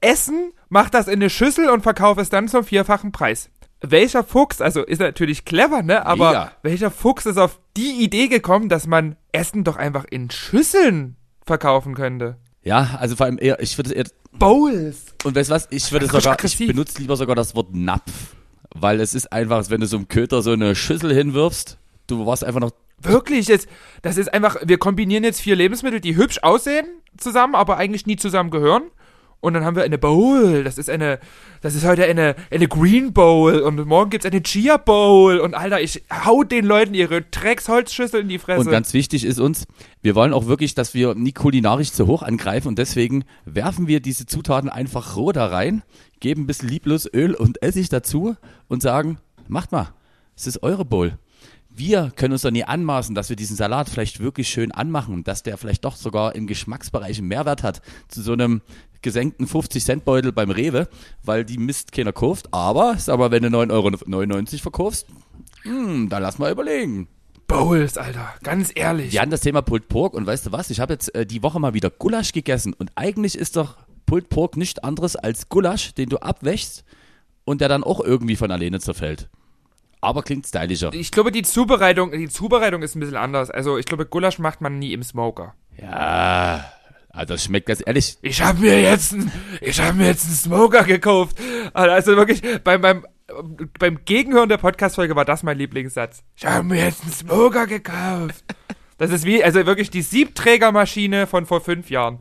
Essen, mach das in eine Schüssel und verkaufe es dann zum vierfachen Preis. Welcher Fuchs, also ist natürlich clever, ne? Aber Mega. welcher Fuchs ist auf die Idee gekommen, dass man Essen doch einfach in Schüsseln verkaufen könnte? Ja, also vor allem eher, ich würde eher, Bowls. und weißt du was, ich würde sogar, ich aggressiv. benutze lieber sogar das Wort Napf. Weil es ist einfach, wenn du so einem Köter so eine Schüssel hinwirfst, du warst einfach noch, Wirklich, jetzt, das ist einfach, wir kombinieren jetzt vier Lebensmittel, die hübsch aussehen zusammen, aber eigentlich nie zusammen gehören. Und dann haben wir eine Bowl, das ist eine, das ist heute eine, eine Green Bowl und morgen gibt's eine Chia Bowl und Alter, ich hau den Leuten ihre Drecksholzschüssel in die Fresse. und ganz wichtig ist uns, wir wollen auch wirklich, dass wir nie kulinarisch zu hoch angreifen und deswegen werfen wir diese Zutaten einfach roh da rein, geben ein bisschen lieblos Öl und Essig dazu und sagen, macht mal, es ist eure Bowl. Wir können uns doch nie anmaßen, dass wir diesen Salat vielleicht wirklich schön anmachen und dass der vielleicht doch sogar im Geschmacksbereich einen Mehrwert hat zu so einem gesenkten 50-Cent-Beutel beim Rewe, weil die Mist keiner kauft. Aber, sag mal, wenn du 9,99 Euro verkaufst, hm, dann lass mal überlegen. Bowls, Alter, ganz ehrlich. Wir hatten das Thema Pulled Pork und weißt du was? Ich habe jetzt äh, die Woche mal wieder Gulasch gegessen und eigentlich ist doch Pulled Pork nicht anderes als Gulasch, den du abwächst und der dann auch irgendwie von alleine zerfällt. Aber klingt stylischer. Ich glaube, die Zubereitung, die Zubereitung ist ein bisschen anders. Also, ich glaube, Gulasch macht man nie im Smoker. Ja, also das schmeckt ganz ehrlich. Ich habe mir jetzt ein, ich habe mir jetzt einen Smoker gekauft. Also wirklich beim beim beim Gegenhören der Podcast-Folge war das mein Lieblingssatz. Ich habe mir jetzt einen Smoker gekauft. Das ist wie, also wirklich die Siebträgermaschine von vor fünf Jahren.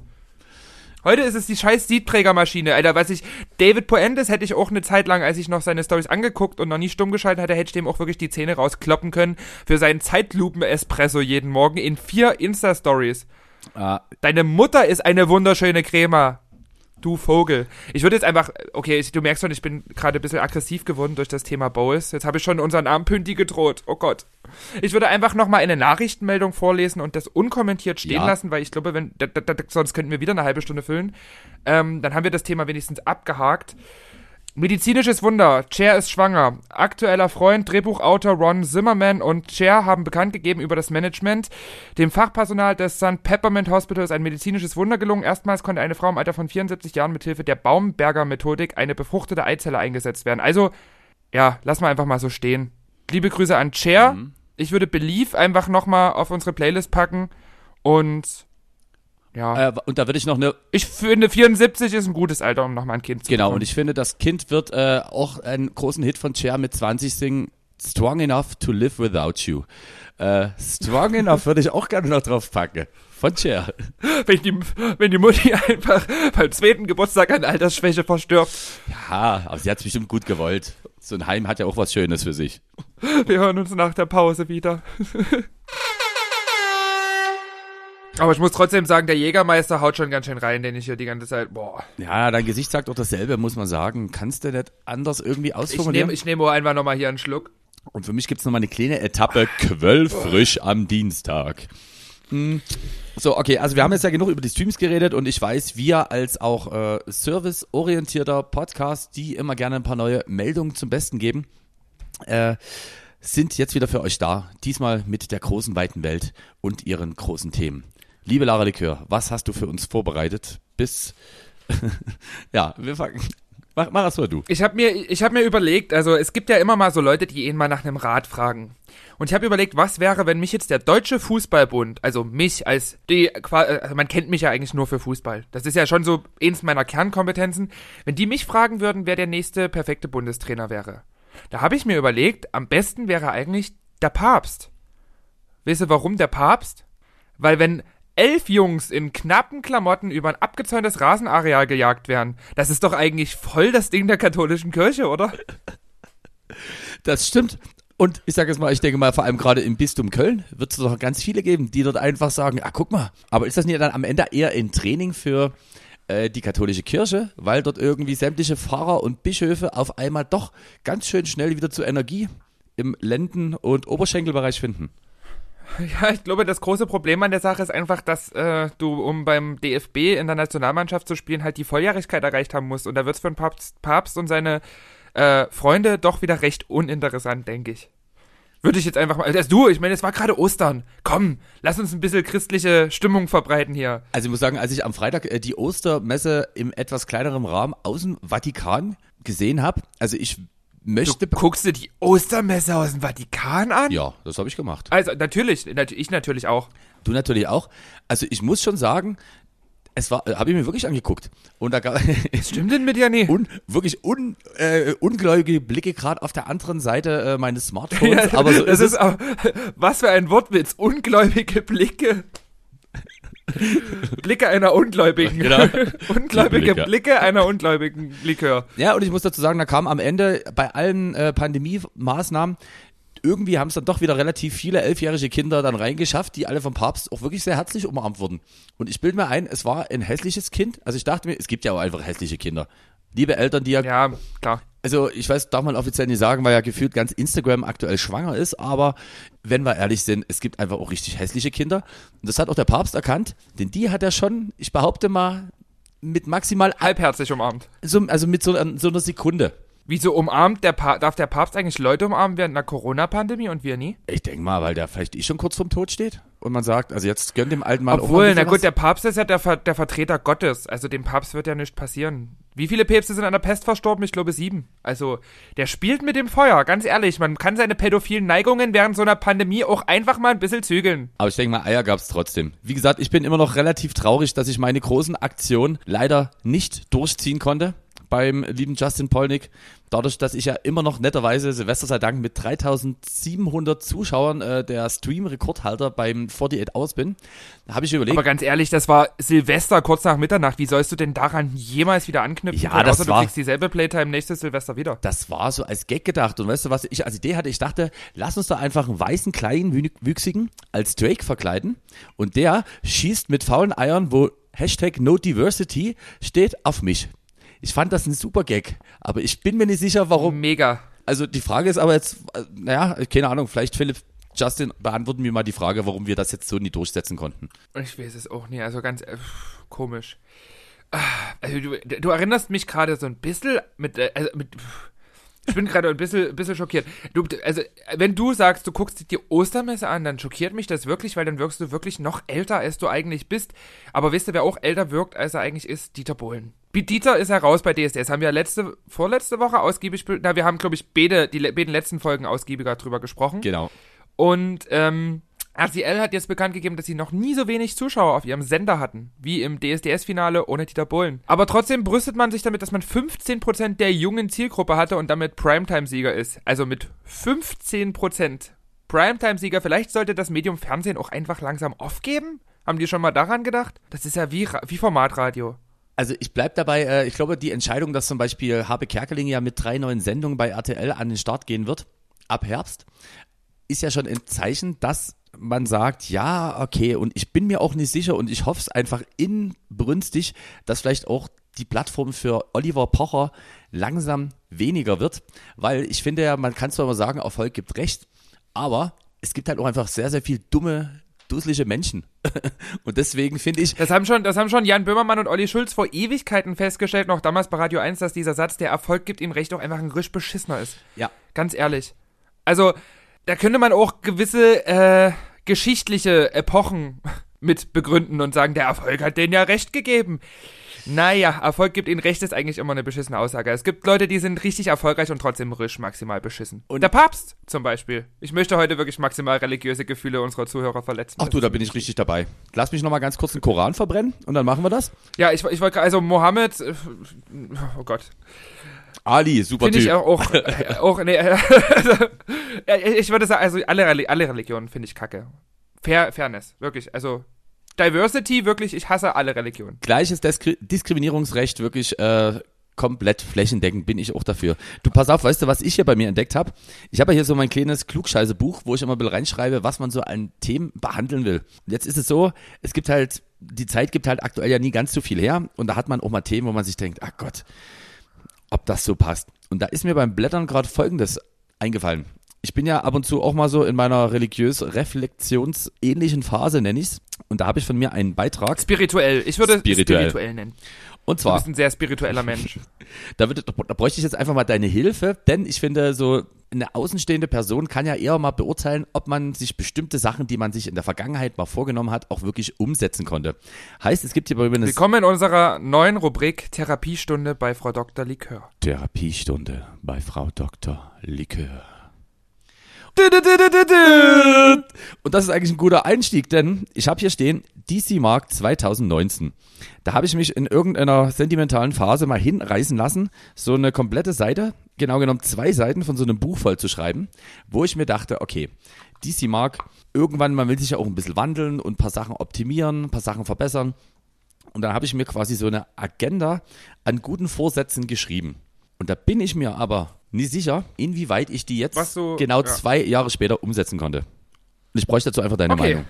Heute ist es die scheiß Siebträgermaschine, Alter. Weiß ich, David Poendes hätte ich auch eine Zeit lang, als ich noch seine Stories angeguckt und noch nie stumm geschaltet hatte, hätte ich dem auch wirklich die Zähne rauskloppen können für seinen Zeitlupen-Espresso jeden Morgen in vier Insta-Stories. Äh, Deine Mutter ist eine wunderschöne Crema. Du Vogel. Ich würde jetzt einfach, okay, ich, du merkst schon, ich bin gerade ein bisschen aggressiv geworden durch das Thema Bowles. Jetzt habe ich schon unseren armen Pünti gedroht. Oh Gott. Ich würde einfach nochmal eine Nachrichtenmeldung vorlesen und das unkommentiert stehen Ja. lassen, weil ich glaube, wenn, da, da, da, sonst könnten wir wieder eine halbe Stunde füllen. Ähm, dann haben wir das Thema wenigstens abgehakt. Medizinisches Wunder. Cher ist schwanger. Aktueller Freund, Drehbuchautor Ron Zimmerman und Cher haben bekannt gegeben über das Management. Dem Fachpersonal des St. Peppermint Hospital ist ein medizinisches Wunder gelungen. Erstmals konnte eine Frau im Alter von 74 Jahren mithilfe der Baumberger-Methodik eine befruchtete Eizelle eingesetzt werden. Also, ja, lass mal einfach mal so stehen. Liebe Grüße an Cher. Ich würde Belief einfach nochmal auf unsere Playlist packen. Und ja, äh, und da würde ich noch eine ich finde 74 ist ein gutes Alter, um nochmal ein Kind zu Genau, bekommen. und ich finde, das Kind wird äh, auch einen großen Hit von Cher mit 20 singen. Strong enough to live without you. Äh, strong enough würde ich auch gerne noch drauf packen. Von Cher. wenn die, wenn die Mutti einfach beim zweiten Geburtstag an Altersschwäche verstirbt. Ja, aber sie hat es bestimmt gut gewollt. So ein Heim hat ja auch was Schönes für sich. Wir hören uns nach der Pause wieder. (laughs) Aber ich muss trotzdem sagen, der Jägermeister haut schon ganz schön rein, den ich hier die ganze Zeit, boah. Ja, dein Gesicht sagt doch dasselbe, muss man sagen. Kannst du nicht anders irgendwie Ich ausformulieren? nehme ich nehm einfach nochmal hier einen Schluck. Und für mich gibt's noch mal eine kleine Etappe Quellfrisch am Dienstag. Hm. So, okay, also wir haben jetzt ja genug über die Streams geredet und ich weiß, wir als auch äh, serviceorientierter Podcast, die immer gerne ein paar neue Meldungen zum Besten geben, äh, sind jetzt wieder für euch da. Diesmal mit der großen, weiten Welt und ihren großen Themen. Liebe Lara Likör, was hast du für uns vorbereitet? Bis, (laughs) ja, wir fangen, mach, mach das mal du. Ich habe mir, ich hab mir überlegt, also es gibt ja immer mal so Leute, die ihn mal nach einem Rat fragen. Und ich habe überlegt, was wäre, wenn mich jetzt der Deutsche Fußballbund, also mich als die, also man kennt mich ja eigentlich nur für Fußball. Das ist ja schon so eins meiner Kernkompetenzen. Wenn die mich fragen würden, wer der nächste perfekte Bundestrainer wäre. Da habe ich mir überlegt, am besten wäre eigentlich der Papst. Weißt du, warum der Papst? Weil wenn elf Jungs in knappen Klamotten über ein abgezäuntes Rasenareal gejagt werden, das ist doch eigentlich voll das Ding der katholischen Kirche, oder? Das stimmt. Und ich sage jetzt mal, ich denke mal, vor allem gerade im Bistum Köln wird es doch ganz viele geben, die dort einfach sagen, ah, guck mal, aber ist das nicht dann am Ende eher ein Training für äh, die katholische Kirche, weil dort irgendwie sämtliche Pfarrer und Bischöfe auf einmal doch ganz schön schnell wieder zur Energie im Lenden- und Oberschenkelbereich finden. (laughs) Ja, ich glaube, das große Problem an der Sache ist einfach, dass äh, du, um beim DFB in der Nationalmannschaft zu spielen, halt die Volljährigkeit erreicht haben musst. Und da wird es für den Papst, Papst und seine äh, Freunde doch wieder recht uninteressant, denke ich. Würde ich jetzt einfach mal. Also du, ich meine, es war gerade Ostern. Komm, lass uns ein bisschen christliche Stimmung verbreiten hier. Also ich muss sagen, als ich am Freitag äh, die Ostermesse im etwas kleineren Rahmen aus dem Vatikan gesehen habe, also ich möchte... Du guckst dir die Ostermesse aus dem Vatikan an? ja, das habe ich gemacht. Also natürlich, nat ich natürlich auch. Du natürlich auch. Also ich muss schon sagen, es war, habe ich mir wirklich angeguckt. Und da gab (laughs) Was stimmt denn mit dir nie? un, wirklich un, äh, ungläubige Blicke gerade auf der anderen Seite äh, meines (laughs) Smartphones. aber so das ist es. ist aber, was für ein Wortwitz. Ungläubige Blicke. (laughs) Blicke einer Ungläubigen. Genau. (laughs) Ungläubige Blicke. Blicke einer ungläubigen Likör. Ja, und ich muss dazu sagen, da kam am Ende bei allen äh, Pandemie-Maßnahmen irgendwie haben es dann doch wieder relativ viele elfjährige Kinder dann reingeschafft, die alle vom Papst auch wirklich sehr herzlich umarmt wurden. Und ich bilde mir ein, es war ein hässliches Kind. Also ich dachte mir, es gibt ja auch einfach hässliche Kinder. Liebe Eltern, die ja Ja, klar. Also ich weiß, darf man offiziell nicht sagen, weil ja gefühlt ganz Instagram aktuell schwanger ist, aber wenn wir ehrlich sind, es gibt einfach auch richtig hässliche Kinder. Und das hat auch der Papst erkannt, denn die hat er schon, ich behaupte mal, mit maximal, Halbherzig umarmt. so, also mit so, so einer Sekunde. Wieso umarmt der pa darf der Papst eigentlich Leute umarmen während einer Corona-Pandemie und wir nie? Ich denke mal, weil der vielleicht eh schon kurz vorm Tod steht und man sagt, also jetzt gönnt dem alten Mann Obwohl, na gut, was. der Papst ist ja der, Ver der Vertreter Gottes. Also dem Papst wird ja nichts passieren. Wie viele Päpste sind an der Pest verstorben? Ich glaube sieben. Also der spielt mit dem Feuer, ganz ehrlich. Man kann seine pädophilen Neigungen während so einer Pandemie auch einfach mal ein bisschen zügeln. Aber ich denke mal, Eier gab's trotzdem. Wie gesagt, ich bin immer noch relativ traurig, dass ich meine großen Aktionen leider nicht durchziehen konnte beim lieben Justin Polnick. Dadurch, dass ich ja immer noch netterweise, Silvester sei Dank, mit 3700 Zuschauern äh, der Stream-Rekordhalter beim 48 Hours bin, habe ich überlegt, Aber ganz ehrlich, das war Silvester kurz nach Mitternacht. Wie sollst du denn daran jemals wieder anknüpfen Ja, können? das Außer war- du kriegst dieselbe Playtime nächstes Silvester wieder. das war so als Gag gedacht. Und weißt du, was ich als Idee hatte? Ich dachte, lass uns da einfach einen weißen, kleinen, wü- wüchsigen als Drake verkleiden. Und der schießt mit faulen Eiern, wo Hashtag No Diversity steht, auf mich. Ich fand das ein super Gag. Aber ich bin mir nicht sicher, warum. Mega. Also die Frage ist aber jetzt, naja, keine Ahnung, vielleicht Philipp, Justin, beantworten mir mal die Frage, warum wir das jetzt so nie durchsetzen konnten. Ich weiß es auch nie, also ganz äh, komisch. Ah, Also du, du erinnerst mich gerade so ein bisschen mit, äh, also mit ich bin gerade ein bisschen, bisschen schockiert. Du, also, wenn du sagst, du guckst dir die Ostermesse an, dann schockiert mich das wirklich, weil dann wirkst du wirklich noch älter, als du eigentlich bist. Aber wisst ihr, wer auch älter wirkt, als er eigentlich ist? Dieter Bohlen. Dieter ist heraus bei DSDS. Haben wir letzte, vorletzte Woche ausgiebig, na, wir haben, glaube ich, beide, die beiden letzten Folgen ausgiebiger drüber gesprochen. Genau. Und ähm, RTL hat jetzt bekannt gegeben, dass sie noch nie so wenig Zuschauer auf ihrem Sender hatten, wie im DSDS-Finale ohne Dieter Bohlen. Aber trotzdem brüstet man sich damit, dass man 15% der jungen Zielgruppe hatte und damit Primetime-Sieger ist. Also mit 15% Primetime-Sieger. Vielleicht sollte das Medium Fernsehen auch einfach langsam aufgeben? Haben die schon mal daran gedacht? Das ist ja wie, wie Formatradio. Also ich bleib dabei, äh, ich glaube, die Entscheidung, dass zum Beispiel Habe Kerkeling ja mit drei neuen Sendungen bei RTL an den Start gehen wird, ab Herbst, ist ja schon ein Zeichen, dass man sagt, ja, okay, und ich bin mir auch nicht sicher und ich hoffe es einfach inbrünstig, dass vielleicht auch die Plattform für Oliver Pocher langsam weniger wird, weil ich finde ja, man kann zwar immer sagen, Erfolg gibt Recht, aber es gibt halt auch einfach sehr, sehr viel dumme, dusselige Menschen. (laughs) und deswegen finde ich, Das haben, schon, das haben schon Jan Böhmermann und Olli Schulz vor Ewigkeiten festgestellt, noch damals bei Radio 1, dass dieser Satz, der Erfolg gibt ihm Recht, auch einfach ein Risch beschissener ist. ja, Ganz ehrlich. Also, da könnte man auch gewisse äh, geschichtliche Epochen (laughs) mit begründen und sagen, der Erfolg hat denen ja Recht gegeben. Naja, Erfolg gibt ihnen Recht ist eigentlich immer eine beschissene Aussage. Es gibt Leute, die sind richtig erfolgreich und trotzdem risch maximal beschissen. Und der Papst zum Beispiel. Ich möchte heute wirklich maximal religiöse Gefühle unserer Zuhörer verletzen. ach du, da bin ich richtig dabei. Lass mich nochmal ganz kurz den Koran verbrennen und dann machen wir das. Ja, ich, ich wollte also Mohammed, äh, oh Gott, Ali, super finde ich auch, auch nee, (laughs) ja, ich würde sagen, also alle, alle Religionen finde ich kacke. Fair, Fairness, wirklich, also Diversity, wirklich, ich hasse alle Religionen. Gleiches Diskri Diskriminierungsrecht, wirklich äh, komplett flächendeckend bin ich auch dafür. Du pass auf, weißt du, was ich hier bei mir entdeckt habe? Ich habe ja hier so mein kleines Klugscheiße-Buch, wo ich immer reinschreibe, was man so an Themen behandeln will. Und jetzt ist es so, es gibt halt, die Zeit gibt halt aktuell ja nie ganz so viel her und da hat man auch mal Themen, wo man sich denkt, ach Gott, ob das so passt. Und da ist mir beim Blättern gerade Folgendes eingefallen. Ich bin ja ab und zu auch mal so in meiner religiös-reflexionsähnlichen Phase, nenne ich's. Und da habe ich von mir einen Beitrag. Spirituell, ich würde Spirituell. es spirituell nennen. Und Du zwar, bist ein sehr spiritueller Mensch. (laughs) da, wird, da bräuchte ich jetzt einfach mal deine Hilfe, denn ich finde, so eine außenstehende Person kann ja eher mal beurteilen, ob man sich bestimmte Sachen, die man sich in der Vergangenheit mal vorgenommen hat, auch wirklich umsetzen konnte. Heißt, es gibt hier bei mir eine Willkommen in unserer neuen Rubrik Therapiestunde bei Frau Dr. Likör. Therapiestunde bei Frau Dr. Likör. Und das ist eigentlich ein guter Einstieg, denn ich habe hier stehen DC Mark 2019. Da habe ich mich in irgendeiner sentimentalen Phase mal hinreißen lassen, so eine komplette Seite, genau genommen zwei Seiten von so einem Buch voll zu schreiben, wo ich mir dachte, okay, DC Mark, irgendwann, man will sich ja auch ein bisschen wandeln und ein paar Sachen optimieren, ein paar Sachen verbessern. Und dann habe ich mir quasi so eine Agenda an guten Vorsätzen geschrieben. Und da bin ich mir aber nie sicher, inwieweit ich die jetzt so- genau ja. zwei Jahre später umsetzen konnte. Und ich bräuchte dazu einfach deine Okay. Meinung.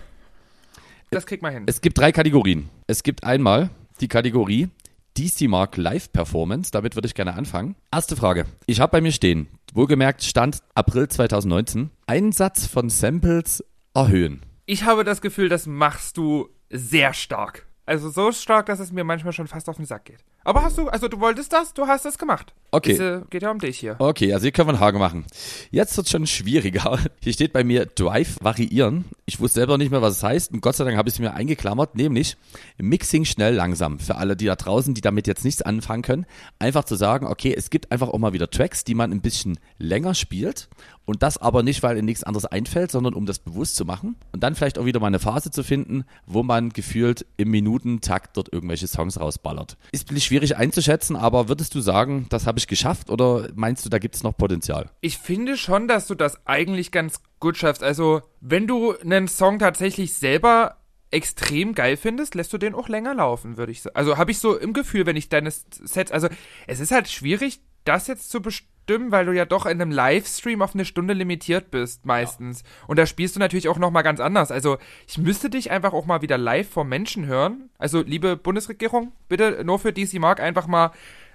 Das kriegt man hin. Es gibt drei Kategorien. Es gibt einmal die Kategorie DC Mark Live Performance. Damit würde ich gerne anfangen. Erste Frage. Ich habe bei mir stehen, wohlgemerkt Stand April 2019, Einsatz von Samples erhöhen. Ich habe das Gefühl, das machst du sehr stark. Also so stark, dass es mir manchmal schon fast auf den Sack geht. Aber hast du, also du wolltest das, du hast es gemacht. Okay. Es, äh, geht ja um dich hier. Okay, also hier können wir einen Haken machen. Jetzt wird schon schwieriger. (laughs) Hier steht bei mir Drive variieren. Ich wusste selber nicht mehr, was es heißt. Und Gott sei Dank habe ich es mir eingeklammert, nämlich Mixing schnell langsam. Für alle, die da draußen, die damit jetzt nichts anfangen können, einfach zu sagen, okay, es gibt einfach auch mal wieder Tracks, die man ein bisschen länger spielt. Und das aber nicht, weil ihnen nichts anderes einfällt, sondern um das bewusst zu machen. Und dann vielleicht auch wieder mal eine Phase zu finden, wo man gefühlt im Minutentakt dort irgendwelche Songs rausballert. Ist ein bisschen schwierig einzuschätzen, aber würdest du sagen, das habe ich geschafft oder meinst du, da gibt es noch Potenzial? Ich finde schon, dass du das eigentlich ganz gut schaffst. Also, wenn du einen Song tatsächlich selber extrem geil findest, lässt du den auch länger laufen, würde ich sagen. Also, habe ich so im Gefühl, wenn ich deine Sets, also, es ist halt schwierig, das jetzt zu bestimmen, weil du ja doch in einem Livestream auf eine Stunde limitiert bist, meistens. Und da spielst du natürlich auch nochmal ganz anders. Also, ich müsste dich einfach auch mal wieder live vor Menschen hören. Also, liebe Bundesregierung, bitte nur für DC Mark einfach mal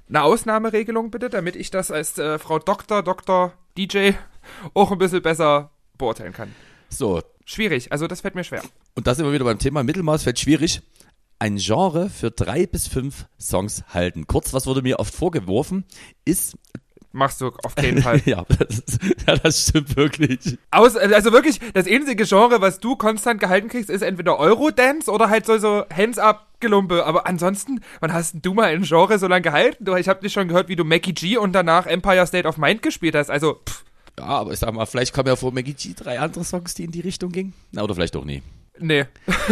eine Ausnahmeregelung bitte, damit ich das als äh, Frau Doktor, Doktor, DJ auch ein bisschen besser beurteilen kann. So, Schwierig, also das fällt mir schwer. und da sind wir wieder beim Thema Mittelmaß, fällt schwierig. Ein Genre für drei bis fünf Songs halten. Kurz, was wurde mir oft vorgeworfen, ist, Machst du auf keinen (laughs) Fall. ja, das, ja, das stimmt wirklich. Aus, also wirklich, das einzige Genre, was du konstant gehalten kriegst, ist entweder Eurodance oder halt so, so Hands-Up-Gelumpe. Aber ansonsten, wann hast denn du mal ein Genre so lange gehalten? Du, ich habe dich schon gehört, wie du Mackie G und danach Empire State of Mind gespielt hast. Also, pff, Ja, aber ich sag mal, vielleicht kommen ja vor Maggie G drei andere Songs, die in die Richtung gingen. Na, oder vielleicht auch nie. Nee.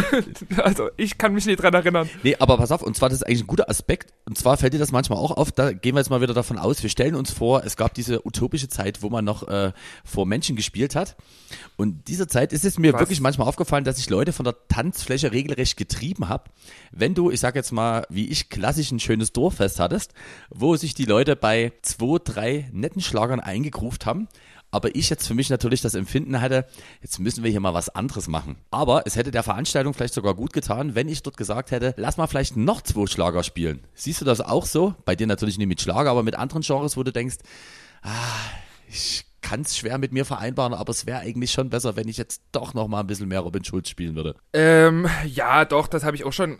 (laughs) also, ich kann mich nicht dran erinnern. Nee, aber pass auf, und zwar, das ist eigentlich ein guter Aspekt. Und zwar fällt dir das manchmal auch auf, da gehen wir jetzt mal wieder davon aus, wir stellen uns vor, es gab diese utopische Zeit, wo man noch äh, vor Menschen gespielt hat. Und dieser Zeit ist es mir Was? wirklich manchmal aufgefallen, dass ich Leute von der Tanzfläche regelrecht getrieben habe. Wenn du, ich sag jetzt mal, wie ich klassisch ein schönes Dorffest hattest, wo sich die Leute bei zwei, drei netten Schlagern eingegruft haben, aber ich jetzt für mich natürlich das Empfinden hatte, jetzt müssen wir hier mal was anderes machen. Aber es hätte der Veranstaltung vielleicht sogar gut getan, wenn ich dort gesagt hätte, lass mal vielleicht noch zwei Schlager spielen. Siehst du das auch so? Bei dir natürlich nicht mit Schlager, aber mit anderen Genres, wo du denkst, ah, ich kann es schwer mit mir vereinbaren, aber es wäre eigentlich schon besser, wenn ich jetzt doch noch mal ein bisschen mehr Robin Schulz spielen würde. Ähm, ja, doch, das habe ich auch schon.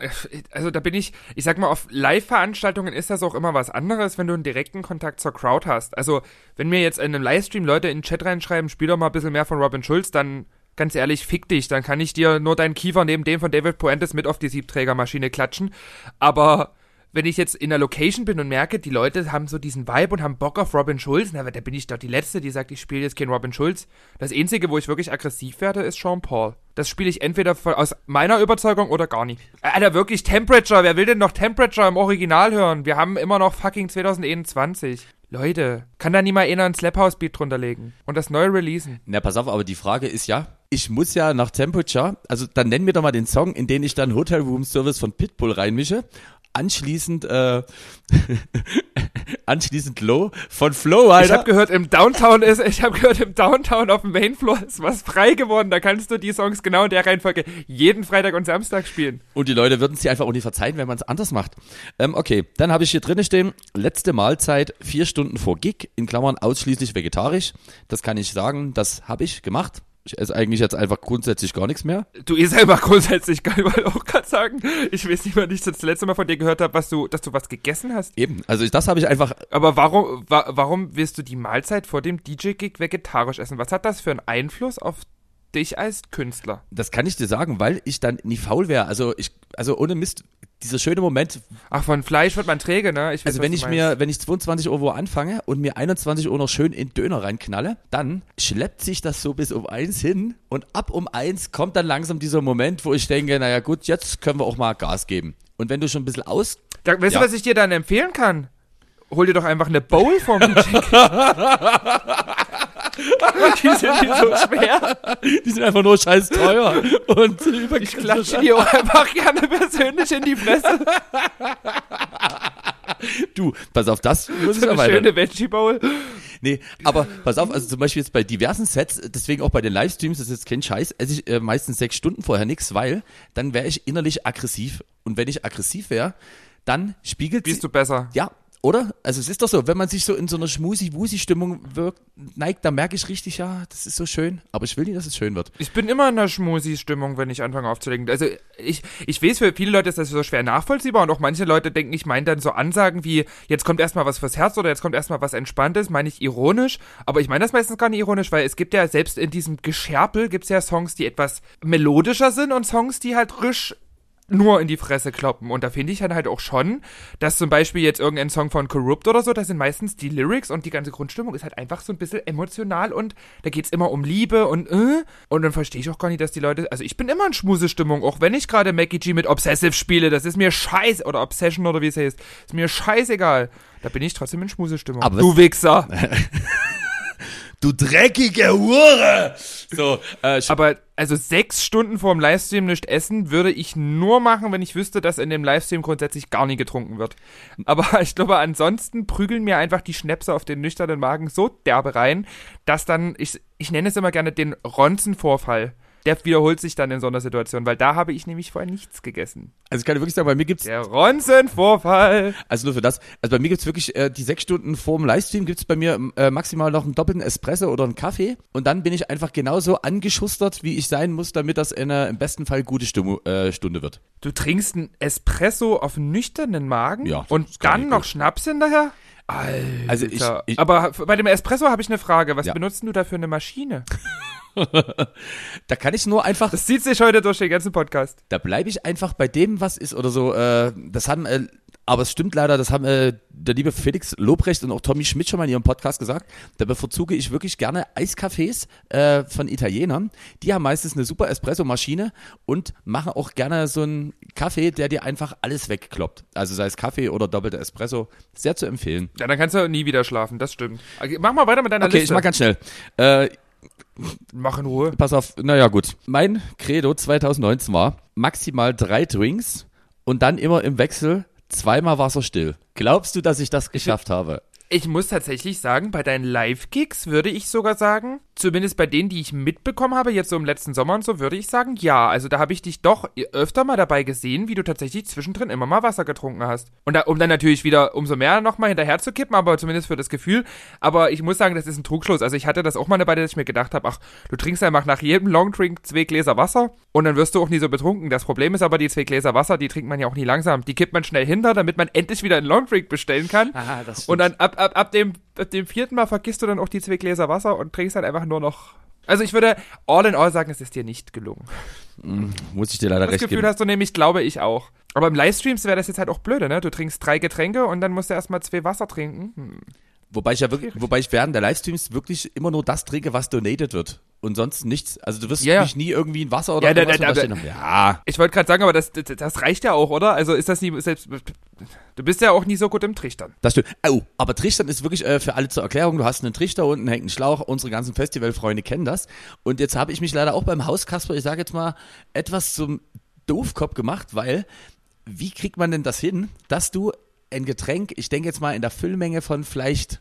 Also da bin ich, ich sag mal, auf Live-Veranstaltungen ist das auch immer was anderes, wenn du einen direkten Kontakt zur Crowd hast. Also, wenn mir jetzt in einem Livestream Leute in den Chat reinschreiben, spiel doch mal ein bisschen mehr von Robin Schulz, dann ganz ehrlich, fick dich, dann kann ich dir nur deinen Kiefer neben dem von David Puentes mit auf die Siebträgermaschine klatschen. Aber wenn ich jetzt in der Location bin und merke, die Leute haben so diesen Vibe und haben Bock auf Robin Schulz, na, da bin ich doch die Letzte, die sagt, ich spiele jetzt keinen Robin Schulz. Das Einzige, wo ich wirklich aggressiv werde, ist Sean Paul. Das spiele ich entweder aus meiner Überzeugung oder gar nicht. Alter, wirklich Temperature. Wer will denn noch Temperature im Original hören? Wir haben immer noch fucking 2021. Leute, kann da nie mal einer ein Slap House Beat drunter legen und das neu releasen? Na, pass auf, aber die Frage ist ja, ich muss ja nach Temperature, also dann nenn mir doch mal den Song, in den ich dann Hotel Room Service von Pitbull reinmische. Anschließend, äh, (laughs) anschließend Low von Flow, Ich Alter. habe gehört, im Downtown ist, ich habe gehört, im Downtown auf dem Mainfloor ist was frei geworden. Da kannst du die Songs genau in der Reihenfolge jeden Freitag und Samstag spielen. Und die Leute würden es dir einfach auch nicht verzeihen, wenn man es anders macht. Ähm, okay, dann habe ich hier drinne stehen, letzte Mahlzeit, vier Stunden vor Gig, in Klammern ausschließlich vegetarisch. Das kann ich sagen, das habe ich gemacht. Ich esse eigentlich jetzt einfach grundsätzlich gar nichts mehr. Du eh selber grundsätzlich, kann ich mal auch gerade sagen. Ich weiß nicht, wann ich das letzte Mal von dir gehört habe, was du, dass du was gegessen hast. Eben, also ich, das habe ich einfach Aber warum, wa warum willst du die Mahlzeit vor dem DJ-Gig vegetarisch essen? Was hat das für einen Einfluss auf dich als Künstler? Das kann ich dir sagen, weil ich dann nie faul wäre. Also ich, also ohne Mist, dieser schöne Moment, Ach, von Fleisch wird man träge, ne? Ich weiß, also wenn ich mir, wenn ich 22 Uhr wo anfange und mir 21 Uhr noch schön in Döner reinknalle, dann schleppt sich das so bis um eins hin und ab um eins kommt dann langsam dieser Moment, wo ich denke, naja gut, jetzt können wir auch mal Gas geben. Und wenn du schon ein bisschen aus, Da, weißt Ja. du, was ich dir dann empfehlen kann? Hol dir doch einfach eine Bowl vom DJ. (laughs) die sind nicht so schwer. die sind einfach nur scheiß teuer und Ich klatsche auch einfach gerne persönlich in die Fresse. Du, pass auf, das muss ich So eine erweitern. schöne Veggie Bowl. Nee, aber pass auf, also zum Beispiel jetzt bei diversen Sets, deswegen auch bei den Livestreams, das ist jetzt kein Scheiß, esse ich äh, meistens sechs Stunden vorher nichts, weil dann wäre ich innerlich aggressiv. Und wenn ich aggressiv wäre, dann spiegelt Bist du besser? Ja, oder? Also es ist doch so, wenn man sich so in so einer Schmusi-Wusi-Stimmung neigt, dann merke ich richtig, ja, das ist so schön, aber ich will nicht, dass es schön wird. Ich bin immer in einer Schmusi-Stimmung, wenn ich anfange aufzulegen. Also ich, ich weiß, für viele Leute ist das so schwer nachvollziehbar und auch manche Leute denken, ich meine dann so Ansagen wie, jetzt kommt erstmal was fürs Herz oder jetzt kommt erstmal was Entspanntes, meine ich ironisch. Aber ich meine das meistens gar nicht ironisch, weil es gibt ja selbst in diesem Gescherpel gibt es ja Songs, die etwas melodischer sind und Songs, die halt risch nur in die Fresse kloppen. Und da finde ich dann halt auch schon, dass zum Beispiel jetzt irgendein Song von Corrupt oder so, da sind meistens die Lyrics und die ganze Grundstimmung ist halt einfach so ein bisschen emotional und da geht's immer um Liebe und äh. Und dann verstehe ich auch gar nicht, dass die Leute. Also ich bin immer in Schmusestimmung, auch wenn ich gerade Mackie G mit Obsessive spiele. Das ist mir scheiß. Oder Obsession oder wie es heißt. Ist mir scheißegal. Da bin ich trotzdem in Schmusestimmung. Aber du Wichser. (laughs) Du dreckige Hure! So, äh, Aber also sechs Stunden vorm Livestream nicht essen würde ich nur machen, wenn ich wüsste, dass in dem Livestream grundsätzlich gar nie getrunken wird. Aber (laughs) ich glaube, ansonsten prügeln mir einfach die Schnäpse auf den nüchternen Magen so derbe rein, dass dann, ich, ich nenne es immer gerne den Ronzenvorfall. Der wiederholt sich dann in so einer Situation, weil da habe ich nämlich vorher nichts gegessen. also ich kann dir wirklich sagen, bei mir gibt's Der Ronzenvorfall. Also nur für das. Also bei mir gibt's wirklich äh, die sechs Stunden vor dem Livestream gibt's bei mir äh, maximal noch einen doppelten Espresso oder einen Kaffee. Und dann bin ich einfach genauso angeschustert, wie ich sein muss, damit das eine im besten Fall gute Stimmung, äh, Stunde wird. Du trinkst einen Espresso auf nüchternen Magen Ja, und dann noch gut. Schnaps hinterher? Alter. Also ich- ich- Aber bei dem Espresso habe ich eine Frage. Was Ja. benutzt du da für eine Maschine? (laughs) (laughs) Da kann ich nur einfach, Das zieht sich heute durch den ganzen Podcast. da bleibe ich einfach bei dem, was ist oder so. Äh, das haben, äh, aber es stimmt leider, das haben äh, der liebe Felix Lobrecht und auch Tommy Schmidt schon mal in ihrem Podcast gesagt. Da bevorzuge ich wirklich gerne Eiscafés äh, von Italienern. Die haben meistens eine super Espresso-Maschine und machen auch gerne so einen Kaffee, der dir einfach alles wegkloppt. Also sei es Kaffee oder doppelter Espresso. Sehr zu empfehlen. Ja, dann kannst du nie wieder schlafen, das stimmt. Okay, Mach mal weiter mit deiner Okay, Liste. ich mach ganz schnell. Mach in Ruhe. pass auf, naja gut. Mein Credo 2019 war maximal drei Drinks und dann immer im Wechsel zweimal Wasser still. Glaubst du, dass ich das geschafft habe? Ich muss tatsächlich sagen, bei deinen Live-Gigs würde ich sogar sagen, zumindest bei denen, die ich mitbekommen habe, jetzt so im letzten Sommer und so, würde ich sagen, ja. Also da habe ich dich doch öfter mal dabei gesehen, wie du tatsächlich zwischendrin immer mal Wasser getrunken hast. Und da, um dann natürlich wieder umso mehr nochmal hinterher zu kippen, aber zumindest für das Gefühl. Aber ich muss sagen, das ist ein Trugschluss. Also ich hatte das auch mal dabei, dass ich mir gedacht habe, ach, du trinkst einfach nach jedem Longdrink zwei Gläser Wasser und dann wirst du auch nie so betrunken. Das Problem ist aber, die zwei Gläser Wasser, die trinkt man ja auch nie langsam. Die kippt man schnell hinter, damit man endlich wieder einen Longdrink bestellen kann. Ah, das Und dann ab, ab, ab, dem, ab dem vierten Mal vergisst du dann auch die zwei Gläser Wasser und trinkst dann einfach nur noch. Also ich würde all in all sagen, es ist dir nicht gelungen. muss ich dir leider Das recht Gefühl geben. hast du nämlich, glaube ich auch. Aber im Livestreams wäre das jetzt halt auch blöde, ne? Du trinkst drei Getränke und dann musst du erstmal zwei Wasser trinken. Hm. Wobei ich ja wirklich, wobei ich während der Livestreams wirklich immer nur das trinke, was donated wird. Und sonst nichts. Also du wirst Ja, mich nie irgendwie ein Wasser oder Ja, irgendwas da- da- da. Ja. Ich wollte gerade sagen, aber das, das, das reicht ja auch, oder? Also ist das nie selbst. Du bist ja auch nie so gut im Trichtern. Das stimmt. Oh, aber Trichtern ist wirklich äh, für alle zur Erklärung. Du hast einen Trichter, unten hängt ein Schlauch. Unsere ganzen Festivalfreunde kennen das. Und jetzt habe ich mich leider auch beim Hauskasper, ich sage jetzt mal, etwas zum Doofkopf gemacht, weil wie kriegt man denn das hin, dass du ein Getränk, ich denke jetzt mal in der Füllmenge von vielleicht,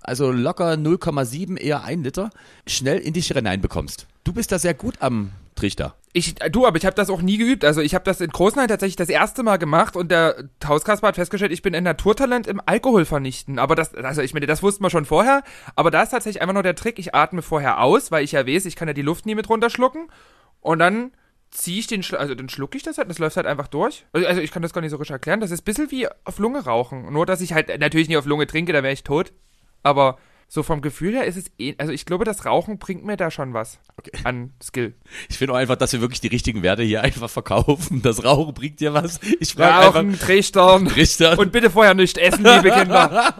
also locker 0,7, eher 1 Liter, schnell in dich hineinbekommst? Du bist da sehr gut am Trichter. Ich, du, aber ich habe das auch nie geübt. Also ich habe das in Großenhain tatsächlich das erste Mal gemacht und der Hauskasper hat festgestellt, ich bin ein Naturtalent im Alkohol vernichten. Aber das, also ich meine, das wussten wir schon vorher. Aber da ist tatsächlich einfach nur der Trick, ich atme vorher aus, weil ich ja weiß, ich kann ja die Luft nie mit runterschlucken. Und dann ziehe ich den, Schlu also dann schlucke ich das halt das läuft halt einfach durch. Also also ich kann das gar nicht so richtig erklären. Das ist ein bisschen wie auf Lunge rauchen. Nur, dass ich halt natürlich nicht auf Lunge trinke, da wäre ich tot. Aber so vom Gefühl her ist es eh, also ich glaube, das Rauchen bringt mir da schon was Okay. an Skill. Ich finde auch einfach, dass wir wirklich die richtigen Werte hier einfach verkaufen. Das Rauchen bringt dir was. Ich frage Rauchen, einfach Trichtern. Trichter, Und bitte vorher nicht essen, liebe Kinder.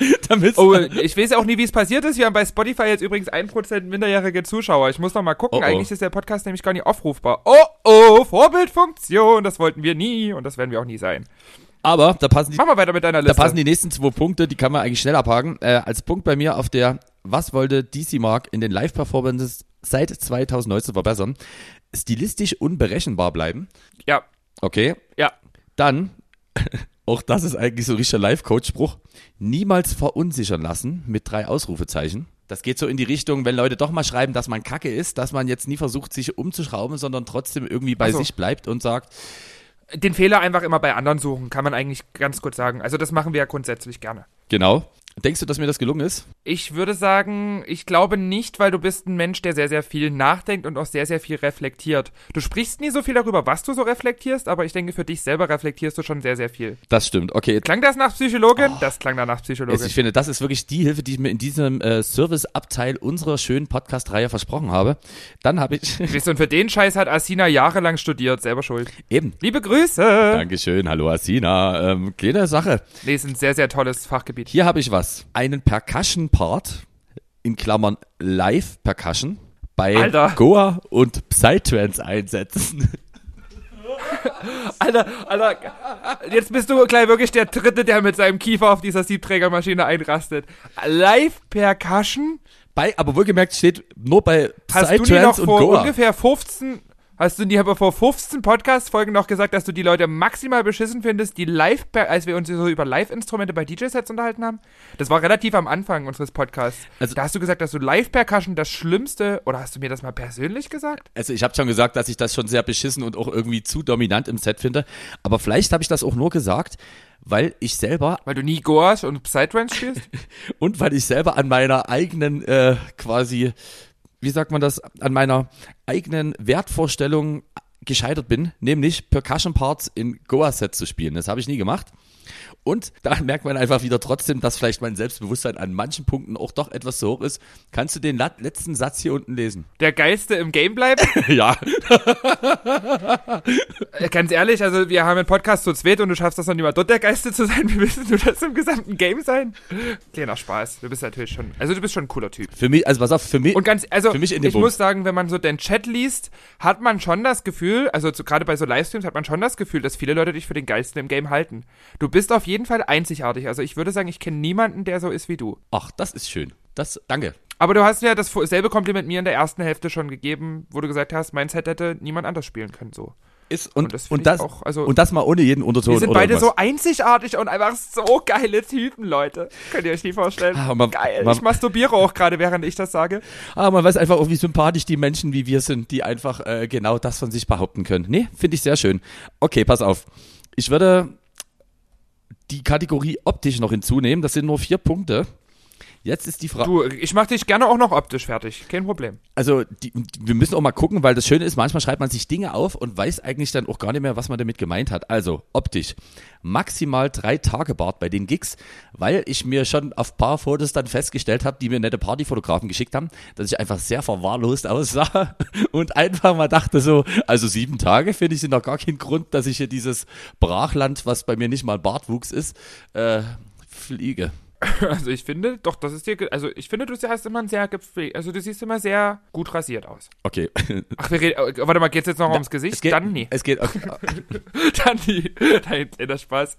(laughs) Oh, ich weiß auch nie, wie es passiert ist. Wir haben bei Spotify jetzt übrigens 1% minderjährige Zuschauer. Ich muss noch mal gucken. Oh, oh. Eigentlich ist der Podcast nämlich gar nicht aufrufbar. Oh, oh, Vorbildfunktion. Das wollten wir nie und das werden wir auch nie sein. Aber da passen die, Mach mal weiter mit deiner da Liste. passen die nächsten zwei Punkte, die kann man eigentlich schnell abhaken. Äh, als Punkt bei mir auf der, was wollte DC Mark in den Live-Performances seit 2019 verbessern? Stilistisch unberechenbar bleiben. ja, Okay. ja. Dann, (laughs) auch das ist eigentlich so ein richtiger Live-Coach-Spruch, niemals verunsichern lassen mit drei Ausrufezeichen. Das geht so in die Richtung, wenn Leute doch mal schreiben, dass man kacke ist, dass man jetzt nie versucht, sich umzuschrauben, sondern trotzdem irgendwie bei so. sich bleibt und sagt, Den Fehler einfach immer bei anderen suchen, kann man eigentlich ganz kurz sagen. Also das machen wir ja grundsätzlich gerne. genau. Denkst du, dass mir das gelungen ist? Ich würde sagen, ich glaube nicht, weil du bist ein Mensch, der sehr, sehr viel nachdenkt und auch sehr, sehr viel reflektiert. Du sprichst nie so viel darüber, was du so reflektierst, aber ich denke, für dich selber reflektierst du schon sehr, sehr viel. Das stimmt. Okay, Klang das nach Psychologin? Das klang danach Psychologin. Also ich finde, das ist wirklich die Hilfe, die ich mir in diesem äh, Serviceabteil unserer schönen Podcast-Reihe versprochen habe. Dann habe ich (laughs) und für den Scheiß hat Asina jahrelang studiert, selber schuld. eben. Liebe Grüße! Dankeschön, hallo Asina. Ähm, kleine Sache. Nee, ist ein sehr, sehr tolles Fachgebiet. Hier habe ich was. Einen Percussion-Part, in Klammern Live-Percussion, bei Alter. Goa und Psytrance einsetzen. (laughs) Alter, Alter, jetzt bist du gleich wirklich der Dritte, der mit seinem Kiefer auf dieser Siebträgermaschine einrastet. Live-Percussion? Bei, aber wohlgemerkt steht nur bei Hast du nie noch Psytrance und vor Goa. ungefähr 15, hast du nie aber vor 15 Podcast-Folgen noch gesagt, dass du die Leute maximal beschissen findest, die live, als wir uns so über Live-Instrumente bei DJ-Sets unterhalten haben? Das war relativ am Anfang unseres Podcasts. Also- da hast du gesagt, dass du Live-Percussion das Schlimmste, oder hast du mir das mal persönlich gesagt? Also ich habe schon gesagt, dass ich das schon sehr beschissen und auch irgendwie zu dominant im Set finde. Aber vielleicht habe ich das auch nur gesagt, weil ich selber Weil du nie Goash und Psytrance spielst? (laughs) und weil ich selber an meiner eigenen äh, quasi, wie sagt man das, an meiner eigenen Wertvorstellung gescheitert bin, nämlich Percussion Parts in Goa-Sets zu spielen. Das habe ich nie gemacht. Und da merkt man einfach wieder trotzdem, dass vielleicht mein Selbstbewusstsein an manchen Punkten auch doch etwas zu hoch ist. Kannst du den letzten Satz hier unten lesen? Der Geilste im Game bleiben? (laughs) ja. Äh, Ganz ehrlich, also wir haben einen Podcast zu zweit und du schaffst das noch nicht mal dort der Geiste zu sein. Wie willst du das im gesamten Game sein? Kleiner Spaß. Du bist natürlich schon, also du bist schon ein cooler Typ. Für mich, also pass auf, für mich. Und ganz, also Für mich in dem ich Bums. muss sagen, wenn man so den Chat liest, hat man schon das Gefühl, also gerade bei so Livestreams hat man schon das Gefühl, dass viele Leute dich für den Geilsten im Game halten. Du bist auf jeden Fall einzigartig. Also ich würde sagen, ich kenne niemanden, der so ist wie du. Ach, das ist schön. Das, danke. Aber du hast ja dasselbe Kompliment mir in der ersten Hälfte schon gegeben, wo du gesagt hast, mein Set hätte niemand anders spielen können so. Ist, und, Und das und, das, auch, also- und das mal ohne jeden Unterton Wir sind beide irgendwas. so einzigartig und einfach so geile Typen, Leute. Könnt ihr euch nie vorstellen. Ah, man- Geil. man- ich masturbiere auch gerade, während ich das sage. Aber man weiß einfach auch, wie sympathisch die Menschen wie wir sind, die einfach äh, genau das von sich behaupten können. Nee, finde ich sehr schön. Okay, pass auf. Ich würde die Kategorie optisch noch hinzunehmen. Das sind nur vier Punkte. Jetzt ist die Frage. Du, ich mach dich gerne auch noch optisch fertig. Kein Problem. Also, die, wir müssen auch mal gucken, weil das Schöne ist, manchmal schreibt man sich Dinge auf und weiß eigentlich dann auch gar nicht mehr, was man damit gemeint hat. Also, optisch. Maximal drei Tage Bart bei den Gigs, weil ich mir schon auf paar Fotos dann festgestellt habe, die mir nette Partyfotografen geschickt haben, dass ich einfach sehr verwahrlost aussah (laughs) und einfach mal dachte so, also sieben Tage finde ich sind noch gar kein Grund, dass ich hier dieses Brachland, was bei mir nicht mal Bartwuchs ist, äh, fliege. (laughs) Also ich finde, doch, das ist dir, also ich finde, du hast immer ein sehr gepflegt, also du siehst immer sehr gut rasiert aus. Okay. Ach, wir reden, äh, warte mal, geht's jetzt noch ums Gesicht? Es geht, Dann nie. Es geht, okay. (laughs) Dann nie. (laughs) Nein, kleiner Spaß.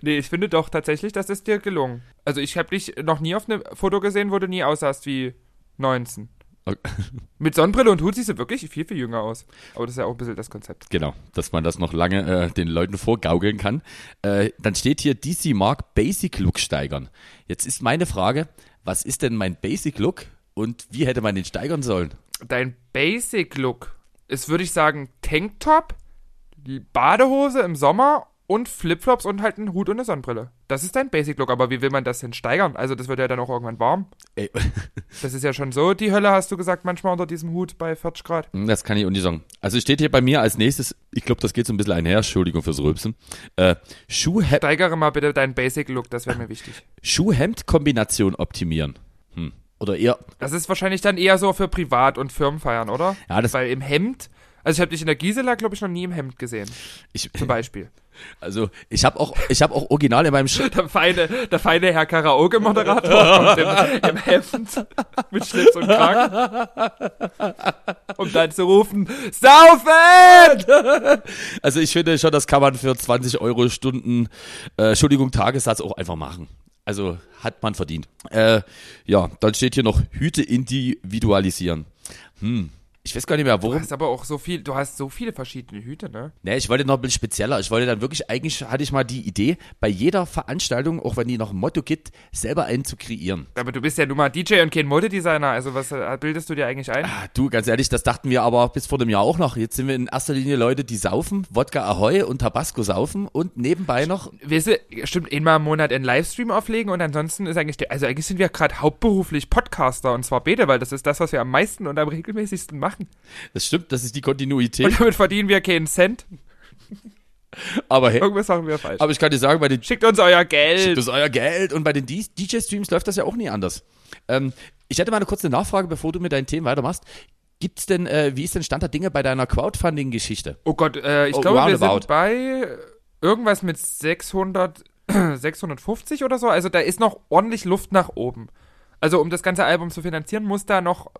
nee, ich finde doch tatsächlich, das ist dir gelungen. Also ich habe dich noch nie auf einem Foto gesehen, wo du nie aussahst wie 19. (laughs) Mit Sonnenbrille und Hut siehst du wirklich viel, viel jünger aus. Aber das ist ja auch ein bisschen das Konzept. Genau, dass man das noch lange äh, den Leuten vorgaukeln kann. Äh, dann steht hier DC Mark Basic Look steigern. Jetzt ist meine Frage, was ist denn mein Basic Look und wie hätte man den steigern sollen? Dein Basic-Look ist, würde ich sagen, Tanktop, Badehose im Sommer und Flipflops und halt ein Hut und eine Sonnenbrille. Das ist dein Basic-Look, aber wie will man das denn steigern? Also das wird ja dann auch irgendwann warm. Ey, (laughs) Das ist ja schon so die Hölle, hast du gesagt, manchmal unter diesem Hut bei 40 Grad. das kann ich auch nicht sagen. Also steht hier bei mir als nächstes, ich glaube, das geht so ein bisschen einher, Entschuldigung fürs Rülpsen, äh, Schuhhemd- Steigere mal bitte deinen Basic-Look, das wäre mir wichtig. Schuh-Hemd-Kombination optimieren. Hm. Oder eher, Das ist wahrscheinlich dann eher so für Privat- und Firmenfeiern, oder? Ja, das- Weil im Hemd, also ich habe dich in der Gisela, glaube ich, noch nie im Hemd gesehen, ich, zum Beispiel. (laughs) also ich habe auch, ich habe auch original in meinem Sch (laughs) Der feine, der feine Herr Karaoke-Moderator (laughs) kommt im, im Hemd mit Schlips und Kragen. Um dann zu rufen, Saufen! Also ich finde schon, das kann man für 20 Euro Stunden, äh, Entschuldigung, Tagessatz auch einfach machen. Also hat man verdient. Äh, ja, dann steht hier noch Hüte individualisieren. Hm. Ich weiß gar nicht mehr, Du worum. hast aber auch so viel, du hast so viele verschiedene Hüte, ne? Nee, ich wollte noch ein bisschen spezieller. Ich wollte dann wirklich, eigentlich hatte ich mal die Idee, bei jeder Veranstaltung, auch wenn die noch ein Motto gibt, selber einen zu kreieren. Aber du bist ja nun mal DJ und kein Modedesigner, also was äh, bildest du dir eigentlich ein? Ah, Du, ganz ehrlich, das dachten wir aber bis vor dem Jahr auch noch. Jetzt sind wir in erster Linie Leute, die saufen, Wodka Ahoy und Tabasco saufen und nebenbei noch Weißt du, stimmt, einmal im Monat einen Livestream auflegen und ansonsten ist eigentlich, also eigentlich sind wir gerade hauptberuflich Podcaster und zwar beide, weil das ist das, was wir am meisten und am regelmäßigsten machen. (laughs) Das stimmt, das ist die Kontinuität. Und damit verdienen wir keinen Cent. Aber hey, Irgendwas machen wir falsch. aber ich kann dir sagen, bei den Schickt uns euer Schickt Geld. uns euer Geld und bei den DJ-Streams läuft das ja auch nie anders. Ähm, ich hätte mal eine kurze Nachfrage, bevor du mit deinen Themen weitermachst. Gibt's denn, äh, wie ist denn Stand der Dinge bei deiner Crowdfunding-Geschichte? Oh Gott, äh, ich Oh, glaube, wir sind bei irgendwas mit 600, 650 (clears throat) oder so. Also da ist noch ordentlich Luft nach oben. Also um das ganze Album zu finanzieren, muss da noch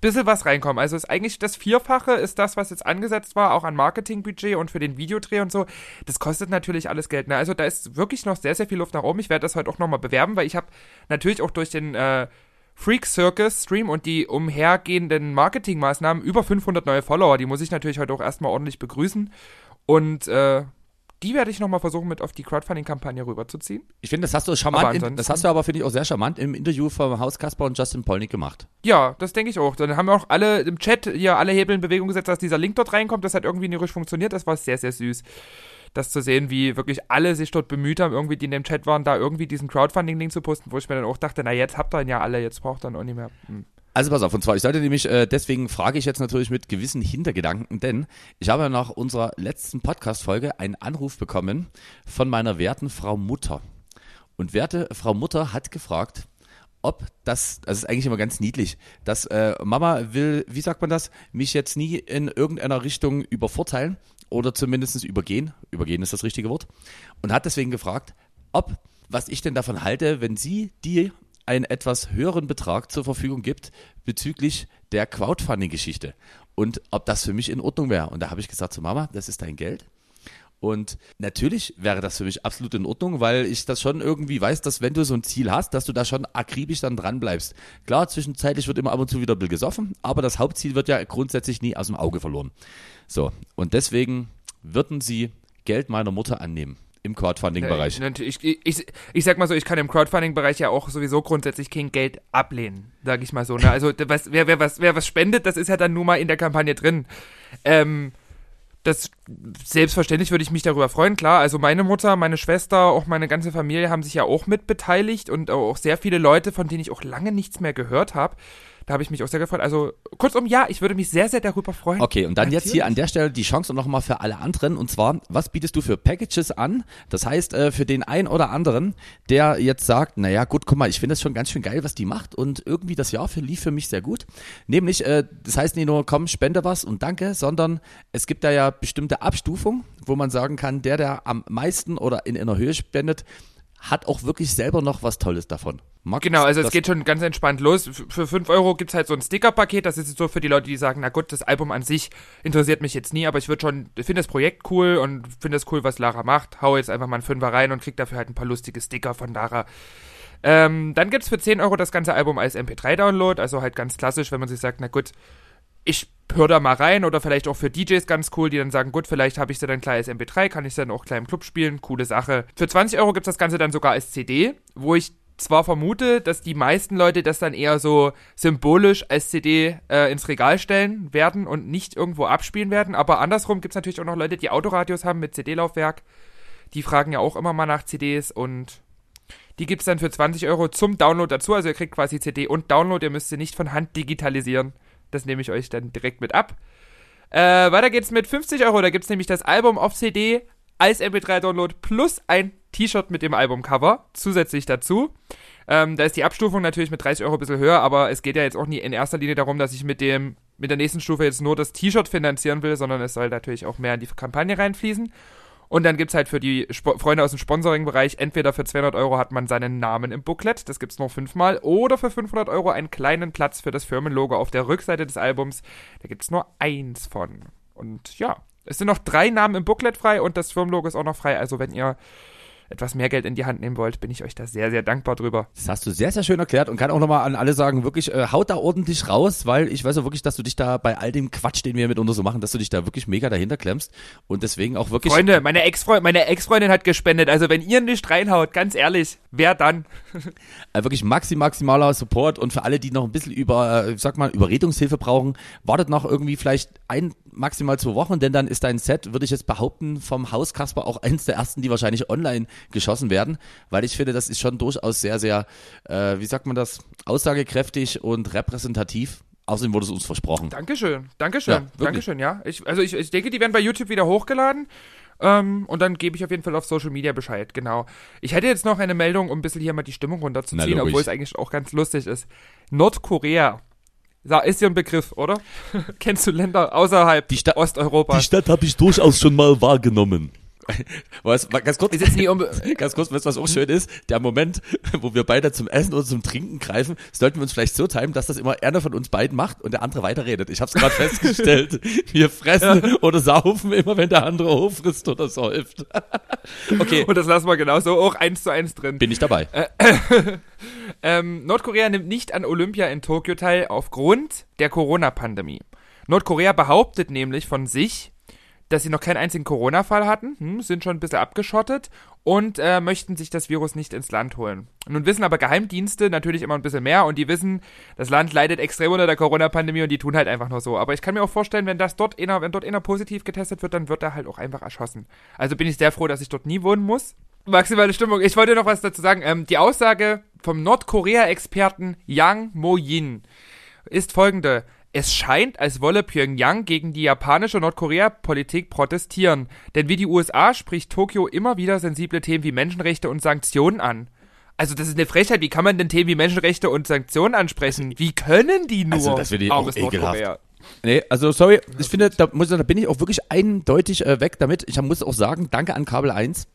bisschen was reinkommen. Also ist eigentlich das Vierfache ist das, was jetzt angesetzt war, auch an Marketingbudget und für den Videodreh und so. Das kostet natürlich alles Geld. Ne? Also da ist wirklich noch sehr, sehr viel Luft nach oben. Ich werde das heute auch nochmal bewerben, weil ich habe natürlich auch durch den äh, Freak Circus Stream und die umhergehenden Marketingmaßnahmen über 500 neue Follower. Die muss ich natürlich heute auch erstmal ordentlich begrüßen. Und äh, die werde ich nochmal versuchen, mit auf die Crowdfunding-Kampagne rüberzuziehen. Ich finde, das hast du charmant, in, das hast du aber, finde ich, auch sehr charmant im Interview vom Haus Kasper und Justin Polnick gemacht. Ja, das denke ich auch. Dann haben wir auch alle im Chat hier alle Hebel in Bewegung gesetzt, dass dieser Link dort reinkommt. Das hat irgendwie nicht richtig funktioniert. Das war sehr, sehr süß. Das zu sehen, wie wirklich alle sich dort bemüht haben, irgendwie, die in dem Chat waren, da irgendwie diesen Crowdfunding-Link zu posten, wo ich mir dann auch dachte, na jetzt habt ihr ihn ja alle, jetzt braucht ihr ihn auch nicht mehr. Hm. Also pass auf, und zwar, ich sollte nämlich, äh, deswegen frage ich jetzt natürlich mit gewissen Hintergedanken, denn ich habe nach unserer letzten Podcast-Folge einen Anruf bekommen von meiner werten Frau Mutter. Und werte Frau Mutter hat gefragt, ob das, das ist eigentlich immer ganz niedlich, dass äh, Mama will, wie sagt man das, mich jetzt nie in irgendeiner Richtung übervorteilen oder zumindest übergehen, übergehen ist das richtige Wort, und hat deswegen gefragt, ob, was ich denn davon halte, wenn sie die einen etwas höheren Betrag zur Verfügung gibt bezüglich der Crowdfunding-Geschichte und ob das für mich in Ordnung wäre. Und da habe ich gesagt zu Mama, das ist dein Geld. Und natürlich wäre das für mich absolut in Ordnung, weil ich das schon irgendwie weiß, dass wenn du so ein Ziel hast, dass du da schon akribisch dann dran bleibst. Klar, zwischenzeitlich wird immer ab und zu wieder gesoffen, aber das Hauptziel wird ja grundsätzlich nie aus dem Auge verloren. So, und deswegen würden sie Geld meiner Mutter annehmen im Crowdfunding-Bereich. Ja, ich, ich, ich, sag mal so, ich kann im Crowdfunding-Bereich ja auch sowieso grundsätzlich kein Geld ablehnen, sag ich mal so. Ne? Also was, wer, wer, was, wer was spendet, das ist ja dann nur mal in der Kampagne drin. Ähm, das selbstverständlich würde ich mich darüber freuen, klar. Also meine Mutter, meine Schwester, auch meine ganze Familie haben sich ja auch mitbeteiligt und auch sehr viele Leute, von denen ich auch lange nichts mehr gehört habe. Da habe ich mich auch sehr gefreut. Also kurzum, ja, ich würde mich sehr, sehr darüber freuen. Okay, und dann Natürlich. jetzt hier an der Stelle die Chance nochmal für alle anderen. Und zwar, was bietest du für Packages an? Das heißt, äh, für den einen oder anderen, der jetzt sagt, naja, gut, guck mal, ich finde das schon ganz schön geil, was die macht. Und irgendwie das Jahr lief für mich sehr gut. Nämlich, äh, das heißt nicht nur, komm, spende was und danke, sondern es gibt da ja bestimmte Abstufungen, wo man sagen kann, der, der am meisten oder in einer Höhe spendet, hat auch wirklich selber noch was Tolles davon. Max, genau, also es geht schon ganz entspannt los. Für 5 Euro gibt es halt so ein Sticker-Paket. Das ist so für die Leute, die sagen, na gut, das Album an sich interessiert mich jetzt nie, aber ich würde schon, finde das Projekt cool und finde es cool, was Lara macht. Hau jetzt einfach mal einen Fünfer rein und krieg dafür halt ein paar lustige Sticker von Lara. Ähm, dann gibt es für 10 Euro das ganze Album als MP3-Download, also halt ganz klassisch, wenn man sich sagt, na gut, ich höre da mal rein oder vielleicht auch für DJs ganz cool, die dann sagen, gut, vielleicht habe ich sie dann gleich als MP3, kann ich sie dann auch gleich im Club spielen, coole Sache. Für 20 Euro gibt es das Ganze dann sogar als CD, wo ich zwar vermute, dass die meisten Leute das dann eher so symbolisch als CD äh, ins Regal stellen werden und nicht irgendwo abspielen werden, aber andersrum gibt es natürlich auch noch Leute, die Autoradios haben mit CD-Laufwerk. Die fragen ja auch immer mal nach CDs und die gibt es dann für 20 Euro zum Download dazu. Also ihr kriegt quasi CD und Download, ihr müsst sie nicht von Hand digitalisieren. Das nehme ich euch dann direkt mit ab. Äh, weiter geht's mit 50 Euro. Da gibt es nämlich das Album auf CD als MP3-Download plus ein T-Shirt mit dem Albumcover zusätzlich dazu. Ähm, da ist die Abstufung natürlich mit 30 Euro ein bisschen höher, aber es geht ja jetzt auch nie in erster Linie darum, dass ich mit dem mit der nächsten Stufe jetzt nur das T-Shirt finanzieren will, sondern es soll natürlich auch mehr in die Kampagne reinfließen. Und dann gibt es halt für die Sp Freunde aus dem Sponsoring-Bereich, entweder für 200 Euro hat man seinen Namen im Booklet, das gibt es nur fünfmal, oder für 500 Euro einen kleinen Platz für das Firmenlogo auf der Rückseite des Albums. Da gibt es nur eins von. Und ja, es sind noch drei Namen im Booklet frei und das Firmenlogo ist auch noch frei. Also wenn ihr etwas mehr Geld in die Hand nehmen wollt, bin ich euch da sehr, sehr dankbar drüber. Das hast du sehr, sehr schön erklärt und kann auch nochmal an alle sagen, wirklich, äh, haut da ordentlich raus, weil ich weiß auch wirklich, dass du dich da bei all dem Quatsch, den wir mitunter so machen, dass du dich da wirklich mega dahinter klemmst und deswegen auch wirklich. Freunde, meine Ex-Freundin, meine Ex-Freundin hat gespendet, also wenn ihr nicht reinhaut, ganz ehrlich, wer dann? (laughs) äh, wirklich maxi, maximaler Support und für alle, die noch ein bisschen über, äh, sag mal, Überredungshilfe brauchen, wartet noch irgendwie vielleicht ein, maximal zwei Wochen, denn dann ist dein Set, würde ich jetzt behaupten, vom Haus Kasper auch eins der ersten, die wahrscheinlich online geschossen werden, weil ich finde, das ist schon durchaus sehr, sehr, äh, wie sagt man das, aussagekräftig und repräsentativ. Außerdem wurde es uns versprochen. Dankeschön, Dankeschön, ja, Dankeschön, ja. Ich, also ich, ich denke, die werden bei YouTube wieder hochgeladen. Ähm, und dann gebe ich auf jeden Fall auf Social Media Bescheid, genau. Ich hätte jetzt noch eine Meldung, um ein bisschen hier mal die Stimmung runterzuziehen, obwohl es eigentlich auch ganz lustig ist. Nordkorea ist ja ein Begriff, oder? (laughs) Kennst du Länder außerhalb die Osteuropas? Die Stadt habe ich durchaus schon mal wahrgenommen. Was, ganz kurz, (laughs) ganz kurz, weißt, was auch schön ist, der Moment, wo wir beide zum Essen oder zum Trinken greifen, sollten wir uns vielleicht so timen, dass das immer einer von uns beiden macht und der andere weiterredet. Ich habe es gerade festgestellt. (laughs) Wir fressen ja. oder saufen immer, wenn der andere hochfrisst oder säuft. (laughs) okay. Und das lassen wir genauso auch eins zu eins drin. Bin ich dabei. Äh, ähm, Nordkorea nimmt nicht an Olympia in Tokio teil aufgrund der Corona-Pandemie. Nordkorea behauptet nämlich von sich, dass sie noch keinen einzigen Corona-Fall hatten, hm, sind schon ein bisschen abgeschottet und äh, möchten sich das Virus nicht ins Land holen. Nun wissen aber Geheimdienste natürlich immer ein bisschen mehr und die wissen, das Land leidet extrem unter der Corona-Pandemie und die tun halt einfach nur so. Aber ich kann mir auch vorstellen, wenn das dort inner, wenn dort inner positiv getestet wird, dann wird er halt auch einfach erschossen. Also bin ich sehr froh, dass ich dort nie wohnen muss. Maximale Stimmung. Ich wollte noch was dazu sagen. Ähm, die Aussage vom Nordkorea-Experten Yang Mo-Yin ist folgende. Es scheint, als wolle Pyongyang gegen die japanische Nordkorea-Politik protestieren. Denn wie die USA spricht Tokio immer wieder sensible Themen wie Menschenrechte und Sanktionen an. Also das ist eine Frechheit. Wie kann man denn Themen wie Menschenrechte und Sanktionen ansprechen? Wie können die nur? Also das ich auch ekelhaft. Nordkorea. Nee, also sorry, ich finde, da, muss, da bin ich auch wirklich eindeutig äh, weg damit. Ich muss auch sagen, danke an Kabel 1.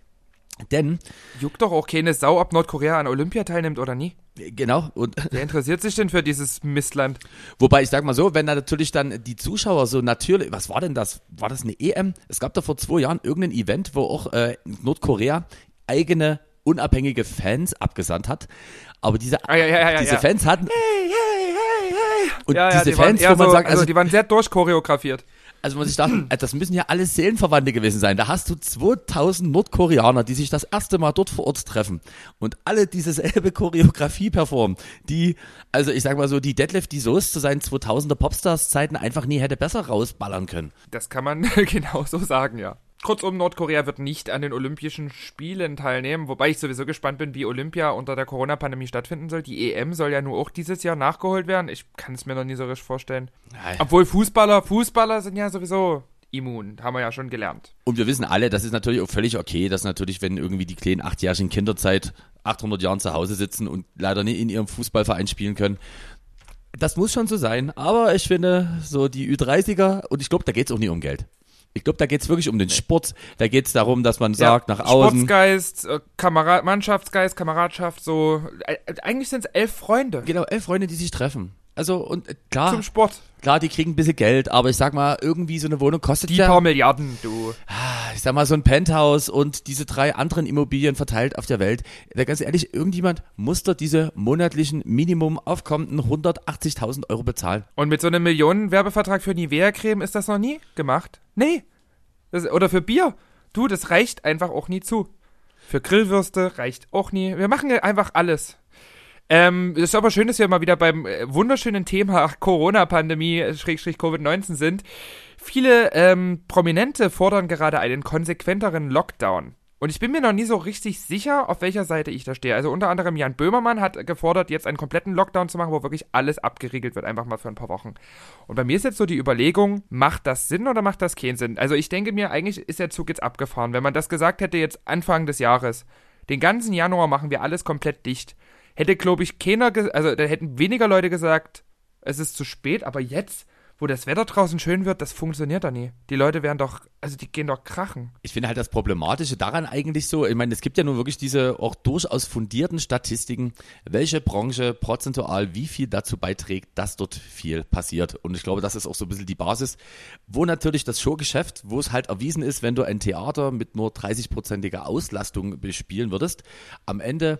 Denn, Juckt doch auch keine Sau, ob Nordkorea an Olympia teilnimmt oder nie. genau, und (laughs) Wer interessiert sich denn für dieses Mistland? Wobei ich sag mal so, wenn da natürlich dann die Zuschauer so natürlich, was war denn das? War das eine EM? Es gab da vor zwei Jahren irgendein Event, wo auch äh, Nordkorea eigene unabhängige Fans abgesandt hat. Aber diese, Ah, ja, ja, ja, diese. Fans hatten Hey, hey, hey, hey. und diese die waren Fans, eher wo man so, sagt, also, also die waren sehr durchchoreografiert. Also muss ich sagen, äh, das müssen ja alle Seelenverwandte gewesen sein. Da hast du 2000 Nordkoreaner, die sich das erste Mal dort vor Ort treffen und alle dieselbe Choreografie performen, die, also ich sag mal so, die Deadlift, die Soße zu seinen 2000er Popstars-Zeiten einfach nie hätte besser rausballern können. Das kann man (laughs) genau so sagen, ja. Kurzum, Nordkorea wird nicht an den Olympischen Spielen teilnehmen, wobei ich sowieso gespannt bin, wie Olympia unter der Corona-Pandemie stattfinden soll. Die EM soll ja nur auch dieses Jahr nachgeholt werden. Ich kann es mir noch nie so richtig vorstellen. Obwohl Fußballer, Fußballer sind ja sowieso immun, haben wir ja schon gelernt. Und wir wissen alle, das ist natürlich auch völlig okay, dass natürlich, wenn irgendwie die kleinen achtjährigen Kinderzeit 800 Jahren zu Hause sitzen und leider nie in ihrem Fußballverein spielen können, das muss schon so sein. Aber ich finde, so die Ü30er, und ich glaube, da geht es auch nie um Geld. Ich glaube, da geht es wirklich um den Sport. Da geht es darum, dass man sagt, nach außen. Sportsgeist, äh, Kamerad Mannschaftsgeist, Kameradschaft, so. Äh, eigentlich sind es elf Freunde Genau, elf Freunde, die sich treffen. Also, und äh, klar, zum Sport. klar, die kriegen ein bisschen Geld, aber ich sag mal, irgendwie so eine Wohnung kostet Die ja, paar Milliarden, du. ich sag mal, so ein Penthouse und diese drei anderen Immobilien verteilt auf der Welt. Da ganz ehrlich, irgendjemand muss doch diese monatlichen Minimum aufkommenden 180.000 Euro bezahlen. Und mit so einem Millionen-Werbevertrag für Nivea-Creme ist das noch nie gemacht? Nee. Das, oder für Bier. Du, das reicht einfach auch nie zu. Für Grillwürste reicht auch nie. Wir machen ja einfach alles. Ähm, es ist aber schön, dass wir mal wieder beim äh, wunderschönen Thema Corona-Pandemie, äh, Schrägstrich Covid-19 sind. Viele ähm, Prominente fordern gerade einen konsequenteren Lockdown. Und ich bin mir noch nie so richtig sicher, auf welcher Seite ich da stehe. Also unter anderem Jan Böhmermann hat gefordert, jetzt einen kompletten Lockdown zu machen, wo wirklich alles abgeriegelt wird, einfach mal für ein paar Wochen. Und bei mir ist jetzt so die Überlegung, macht das Sinn oder macht das keinen Sinn? Also ich denke mir, eigentlich ist der Zug jetzt abgefahren. Wenn man das gesagt hätte jetzt Anfang des Jahres, den ganzen Januar machen wir alles komplett dicht, hätte, glaube ich, keiner, also da hätten weniger Leute gesagt, es ist zu spät, aber jetzt, wo das Wetter draußen schön wird, das funktioniert doch nie. Die Leute werden doch, also die gehen doch krachen. Ich finde halt das Problematische daran eigentlich so, ich meine, es gibt ja nun wirklich diese auch durchaus fundierten Statistiken, welche Branche prozentual wie viel dazu beiträgt, dass dort viel passiert. Und ich glaube, das ist auch so ein bisschen die Basis, wo natürlich das Showgeschäft, wo es halt erwiesen ist, wenn du ein Theater mit nur 30-prozentiger Auslastung bespielen würdest, am Ende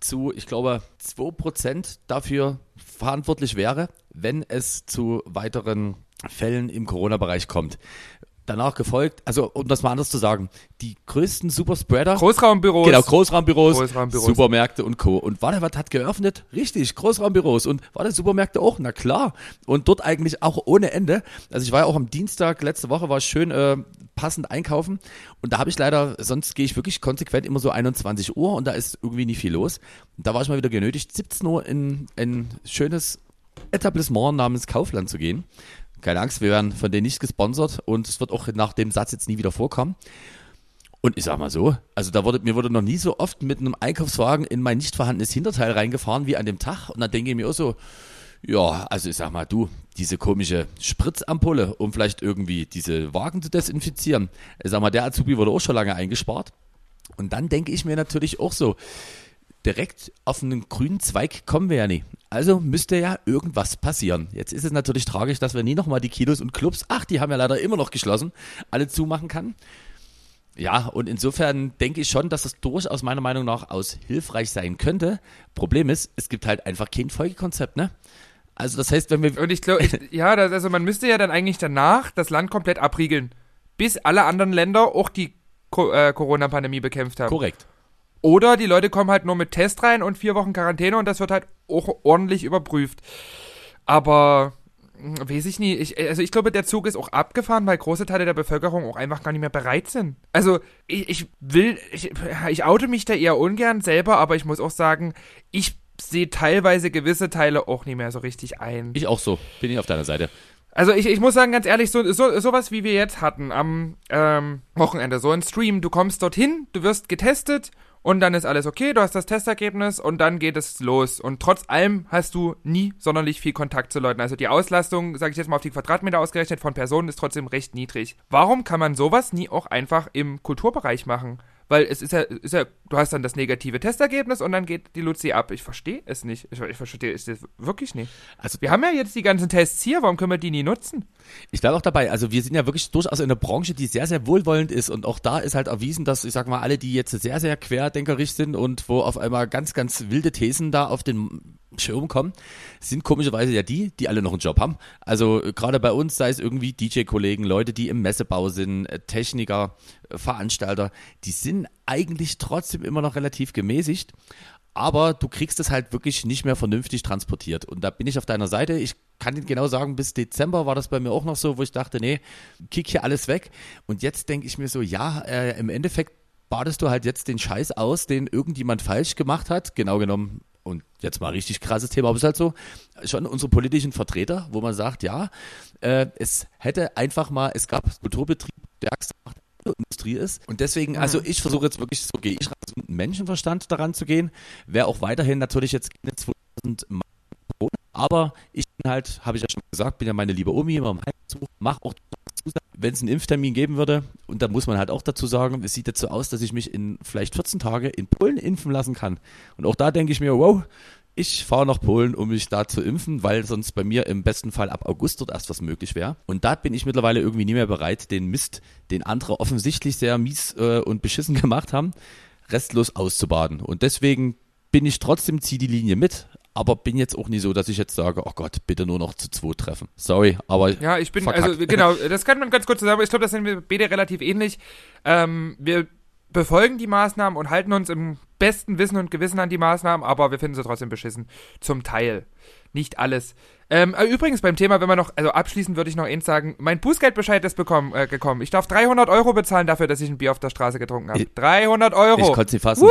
zu, ich glaube, 2% dafür verantwortlich wäre, wenn es zu weiteren Fällen im Corona-Bereich kommt. Danach gefolgt, also um das mal anders zu sagen, die größten Superspreader, Großraumbüros. genau, Großraumbüros, Großraumbüros. Supermärkte und Co. Und warte, was hat geöffnet? Richtig, Großraumbüros. Und warte, Supermärkte auch? Na klar. Und dort eigentlich auch ohne Ende. Also ich war ja auch am Dienstag, letzte Woche war schön äh, passend einkaufen. Und da habe ich leider, sonst gehe ich wirklich konsequent immer so 21 Uhr und da ist irgendwie nie viel los. Und da war ich mal wieder genötigt, 17 Uhr in ein schönes Etablissement namens Kaufland zu gehen. Keine Angst, wir werden von denen nicht gesponsert und es wird auch nach dem Satz jetzt nie wieder vorkommen. Und ich sag mal so, also da wurde, mir wurde noch nie so oft mit einem Einkaufswagen in mein nicht vorhandenes Hinterteil reingefahren wie an dem Tag. Und dann denke ich mir auch so, ja, also ich sag mal, du, diese komische Spritzampulle, um vielleicht irgendwie diese Wagen zu desinfizieren. Ich sag mal, der Azubi wurde auch schon lange eingespart. Und dann denke ich mir natürlich auch so, direkt auf einen grünen Zweig kommen wir ja nie. Also müsste ja irgendwas passieren. Jetzt ist es natürlich tragisch, dass wir nie nochmal die Kinos und Clubs, ach, die haben ja leider immer noch geschlossen, alle zumachen kann. Ja, und insofern denke ich schon, dass das durchaus meiner Meinung nach aus hilfreich sein könnte. Problem ist, es gibt halt einfach kein Folgekonzept, ne? Also das heißt, wenn wir Und ich glaube, (laughs) ja, das, also man müsste ja dann eigentlich danach das Land komplett abriegeln, bis alle anderen Länder auch die Co äh, Corona-Pandemie bekämpft haben. korrekt. Oder die Leute kommen halt nur mit Test rein und vier Wochen Quarantäne und das wird halt auch ordentlich überprüft. Aber mh, weiß ich nie. Ich, also ich glaube, der Zug ist auch abgefahren, weil große Teile der Bevölkerung auch einfach gar nicht mehr bereit sind. Also ich, ich will, ich, ich oute mich da eher ungern selber, aber ich muss auch sagen, ich sehe teilweise gewisse Teile auch nicht mehr so richtig ein. Ich auch so. Bin ich auf deiner Seite. Also ich, ich muss sagen, ganz ehrlich, so, so, sowas wie wir jetzt hatten am ähm, Wochenende, so ein Stream, du kommst dorthin, du wirst getestet und dann ist alles okay, du hast das Testergebnis und dann geht es los. Und trotz allem hast du nie sonderlich viel Kontakt zu Leuten. Also die Auslastung, sage ich jetzt mal auf die Quadratmeter ausgerechnet, von Personen ist trotzdem recht niedrig. Warum kann man sowas nie auch einfach im Kulturbereich machen? Weil es ist ja, ist ja, du hast dann das negative Testergebnis und dann geht die Luzi ab. Ich verstehe es nicht. Ich, ich verstehe es wirklich nicht. Also, wir haben ja jetzt die ganzen Tests hier, warum können wir die nie nutzen? Ich bleibe auch dabei. Also wir sind ja wirklich durchaus in einer Branche, die sehr, sehr wohlwollend ist und auch da ist halt erwiesen, dass, ich sag mal, alle, die jetzt sehr, sehr querdenkerisch sind und wo auf einmal ganz, ganz wilde Thesen da auf den Schirm kommen, sind komischerweise ja die, die alle noch einen Job haben. Also gerade bei uns, sei es irgendwie DJ-Kollegen, Leute, die im Messebau sind, äh, Techniker, äh, Veranstalter, die sind eigentlich trotzdem immer noch relativ gemäßigt. Aber du kriegst es halt wirklich nicht mehr vernünftig transportiert. Und da bin ich auf deiner Seite. Ich kann Ihnen genau sagen, bis Dezember war das bei mir auch noch so, wo ich dachte, nee, kick hier alles weg. Und jetzt denke ich mir so, ja, äh, im Endeffekt badest du halt jetzt den Scheiß aus, den irgendjemand falsch gemacht hat. Genau genommen und jetzt mal richtig krasses Thema, aber es ist halt so, schon unsere politischen Vertreter, wo man sagt, ja, äh, es hätte einfach mal, es gab Kulturbetrieb, der Industrie ist. Und deswegen, also mhm. ich versuche jetzt wirklich, so gehe ich mit Menschenverstand daran zu gehen. Wäre auch weiterhin natürlich jetzt 2000 aber ich bin halt, habe ich ja schon gesagt, bin ja meine liebe Omi immer im Heimzug, mache auch wenn es einen Impftermin geben würde, und da muss man halt auch dazu sagen, es sieht jetzt so aus, dass ich mich in vielleicht 14 Tage in Polen impfen lassen kann. Und auch da denke ich mir, wow, ich fahre nach Polen, um mich da zu impfen, weil sonst bei mir im besten Fall ab August dort erst was möglich wäre. Und da bin ich mittlerweile irgendwie nie mehr bereit, den Mist, den andere offensichtlich sehr mies äh, und beschissen (laughs) gemacht haben, restlos auszubaden. Und deswegen bin ich trotzdem, ziehe die Linie mit, aber bin jetzt auch nicht so, dass ich jetzt sage, oh Gott, bitte nur noch zu zwei treffen. Sorry, aber. Ja, ich bin, verkackt. also genau, das kann man ganz kurz zusammen, ich glaube, das sind wir beide relativ ähnlich. Ähm, wir befolgen die Maßnahmen und halten uns im besten Wissen und Gewissen an die Maßnahmen, aber wir finden sie trotzdem beschissen. Zum Teil. Nicht alles. Ähm, äh, übrigens beim Thema, wenn wir noch, also abschließend würde ich noch eins sagen, mein Bußgeldbescheid ist bekommen, äh, gekommen. Ich darf 300 Euro bezahlen dafür, dass ich ein Bier auf der Straße getrunken habe. 300 Euro. Ich konnte sie fassen.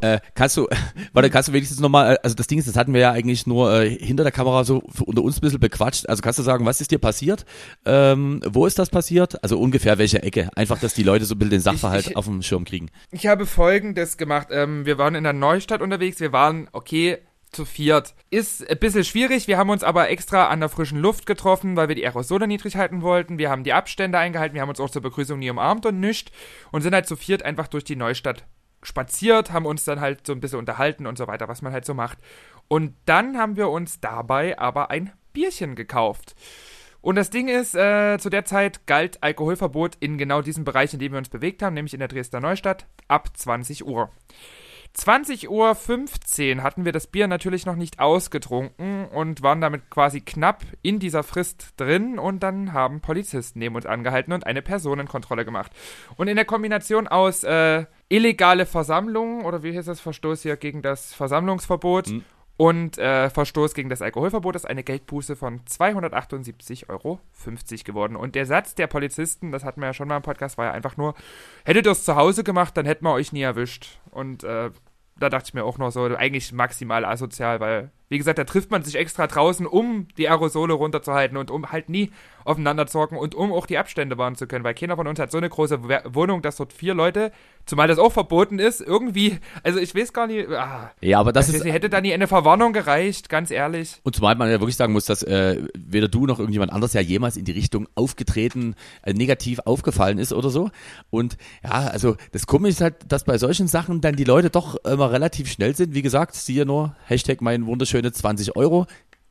Äh, kannst du, (laughs) warte, kannst du wenigstens nochmal, äh, also das Ding ist, das hatten wir ja eigentlich nur äh, hinter der Kamera so unter uns ein bisschen bequatscht. Also kannst du sagen, was ist dir passiert? Ähm, wo ist das passiert? Also ungefähr welche Ecke? Einfach, dass die Leute so ein bisschen den Sachverhalt ich, ich, auf dem Schirm kriegen. Ich habe folgendes gemacht. Ähm, wir waren in der Neustadt unterwegs. Wir waren, okay, zu viert. Ist ein bisschen schwierig, wir haben uns aber extra an der frischen Luft getroffen, weil wir die Aerosole niedrig halten wollten. Wir haben die Abstände eingehalten, wir haben uns auch zur Begrüßung nie umarmt und nischt und sind halt zu viert einfach durch die Neustadt spaziert, haben uns dann halt so ein bisschen unterhalten und so weiter, was man halt so macht. Und dann haben wir uns dabei aber ein Bierchen gekauft. Und das Ding ist, äh, zu der Zeit galt Alkoholverbot in genau diesem Bereich, in dem wir uns bewegt haben, nämlich in der Dresdner Neustadt, ab 20 Uhr. 20.15 Uhr hatten wir das Bier natürlich noch nicht ausgetrunken und waren damit quasi knapp in dieser Frist drin und dann haben Polizisten neben uns angehalten und eine Personenkontrolle gemacht. Und in der Kombination aus äh, illegale Versammlungen oder wie heißt das Verstoß hier gegen das Versammlungsverbot mhm. Und äh, Verstoß gegen das Alkoholverbot ist eine Geldbuße von 278,50 Euro geworden. Und der Satz der Polizisten, das hatten wir ja schon mal im Podcast, war ja einfach nur, hättet ihr es zu Hause gemacht, dann hätten wir euch nie erwischt. Und äh, da dachte ich mir auch noch so, eigentlich maximal asozial, weil, wie gesagt, da trifft man sich extra draußen, um die Aerosole runterzuhalten und um halt nie aufeinander zu hocken und um auch die Abstände wahren zu können, weil keiner von uns hat so eine große Wohnung, dass dort vier Leute, zumal das auch verboten ist, irgendwie, also ich weiß gar nicht, ah, ja, aber das ist, hätte da nie eine Verwarnung gereicht, ganz ehrlich. Und zumal man ja wirklich sagen muss, dass äh, weder du noch irgendjemand anders ja jemals in die Richtung aufgetreten, äh, negativ aufgefallen ist oder so. Und ja, also das Komische ist halt, dass bei solchen Sachen dann die Leute doch immer relativ schnell sind. Wie gesagt, siehe nur, Hashtag mein wunderschöne 20 Euro.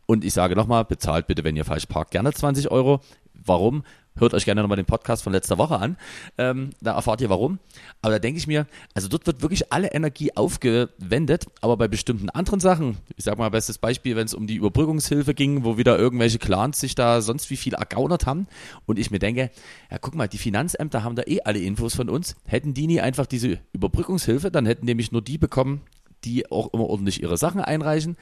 Und ich sage nochmal, bezahlt bitte, wenn ihr falsch parkt, gerne 20 Euro. Warum? Hört euch gerne nochmal den Podcast von letzter Woche an. Ähm, da erfahrt ihr warum. Aber da denke ich mir, also dort wird wirklich alle Energie aufgewendet, aber bei bestimmten anderen Sachen, ich sag mal, bestes Beispiel, wenn es um die Überbrückungshilfe ging, wo wieder irgendwelche Clans sich da sonst wie viel ergaunert haben und ich mir denke, ja guck mal, die Finanzämter haben da eh alle Infos von uns. Hätten die nie einfach diese Überbrückungshilfe, dann hätten nämlich nur die bekommen, die auch immer ordentlich ihre Sachen einreichen.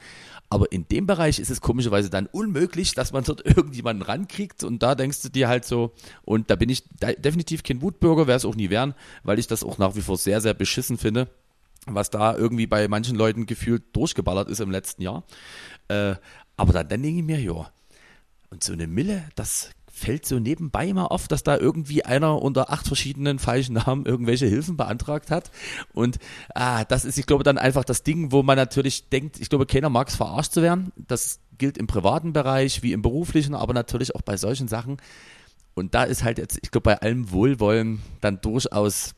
Aber in dem Bereich ist es komischerweise dann unmöglich, dass man dort (laughs) irgendjemanden rankriegt. Und da denkst du dir halt so, und da bin ich definitiv kein Wutbürger, wäre es auch nie werden, weil ich das auch nach wie vor sehr, sehr beschissen finde. was da irgendwie bei manchen Leuten gefühlt durchgeballert ist im letzten Jahr. Äh, aber dann, dann denke ich mir, ja, und so eine Mille, das fällt so nebenbei mal auf, dass da irgendwie einer unter acht verschiedenen falschen Namen irgendwelche Hilfen beantragt hat. Und ah, das ist, ich glaube, dann einfach das Ding, wo man natürlich denkt, ich glaube, keiner mag es verarscht zu werden. Das gilt im privaten Bereich wie im beruflichen, aber natürlich auch bei solchen Sachen. Und da ist halt jetzt, ich glaube, bei allem Wohlwollen dann durchaus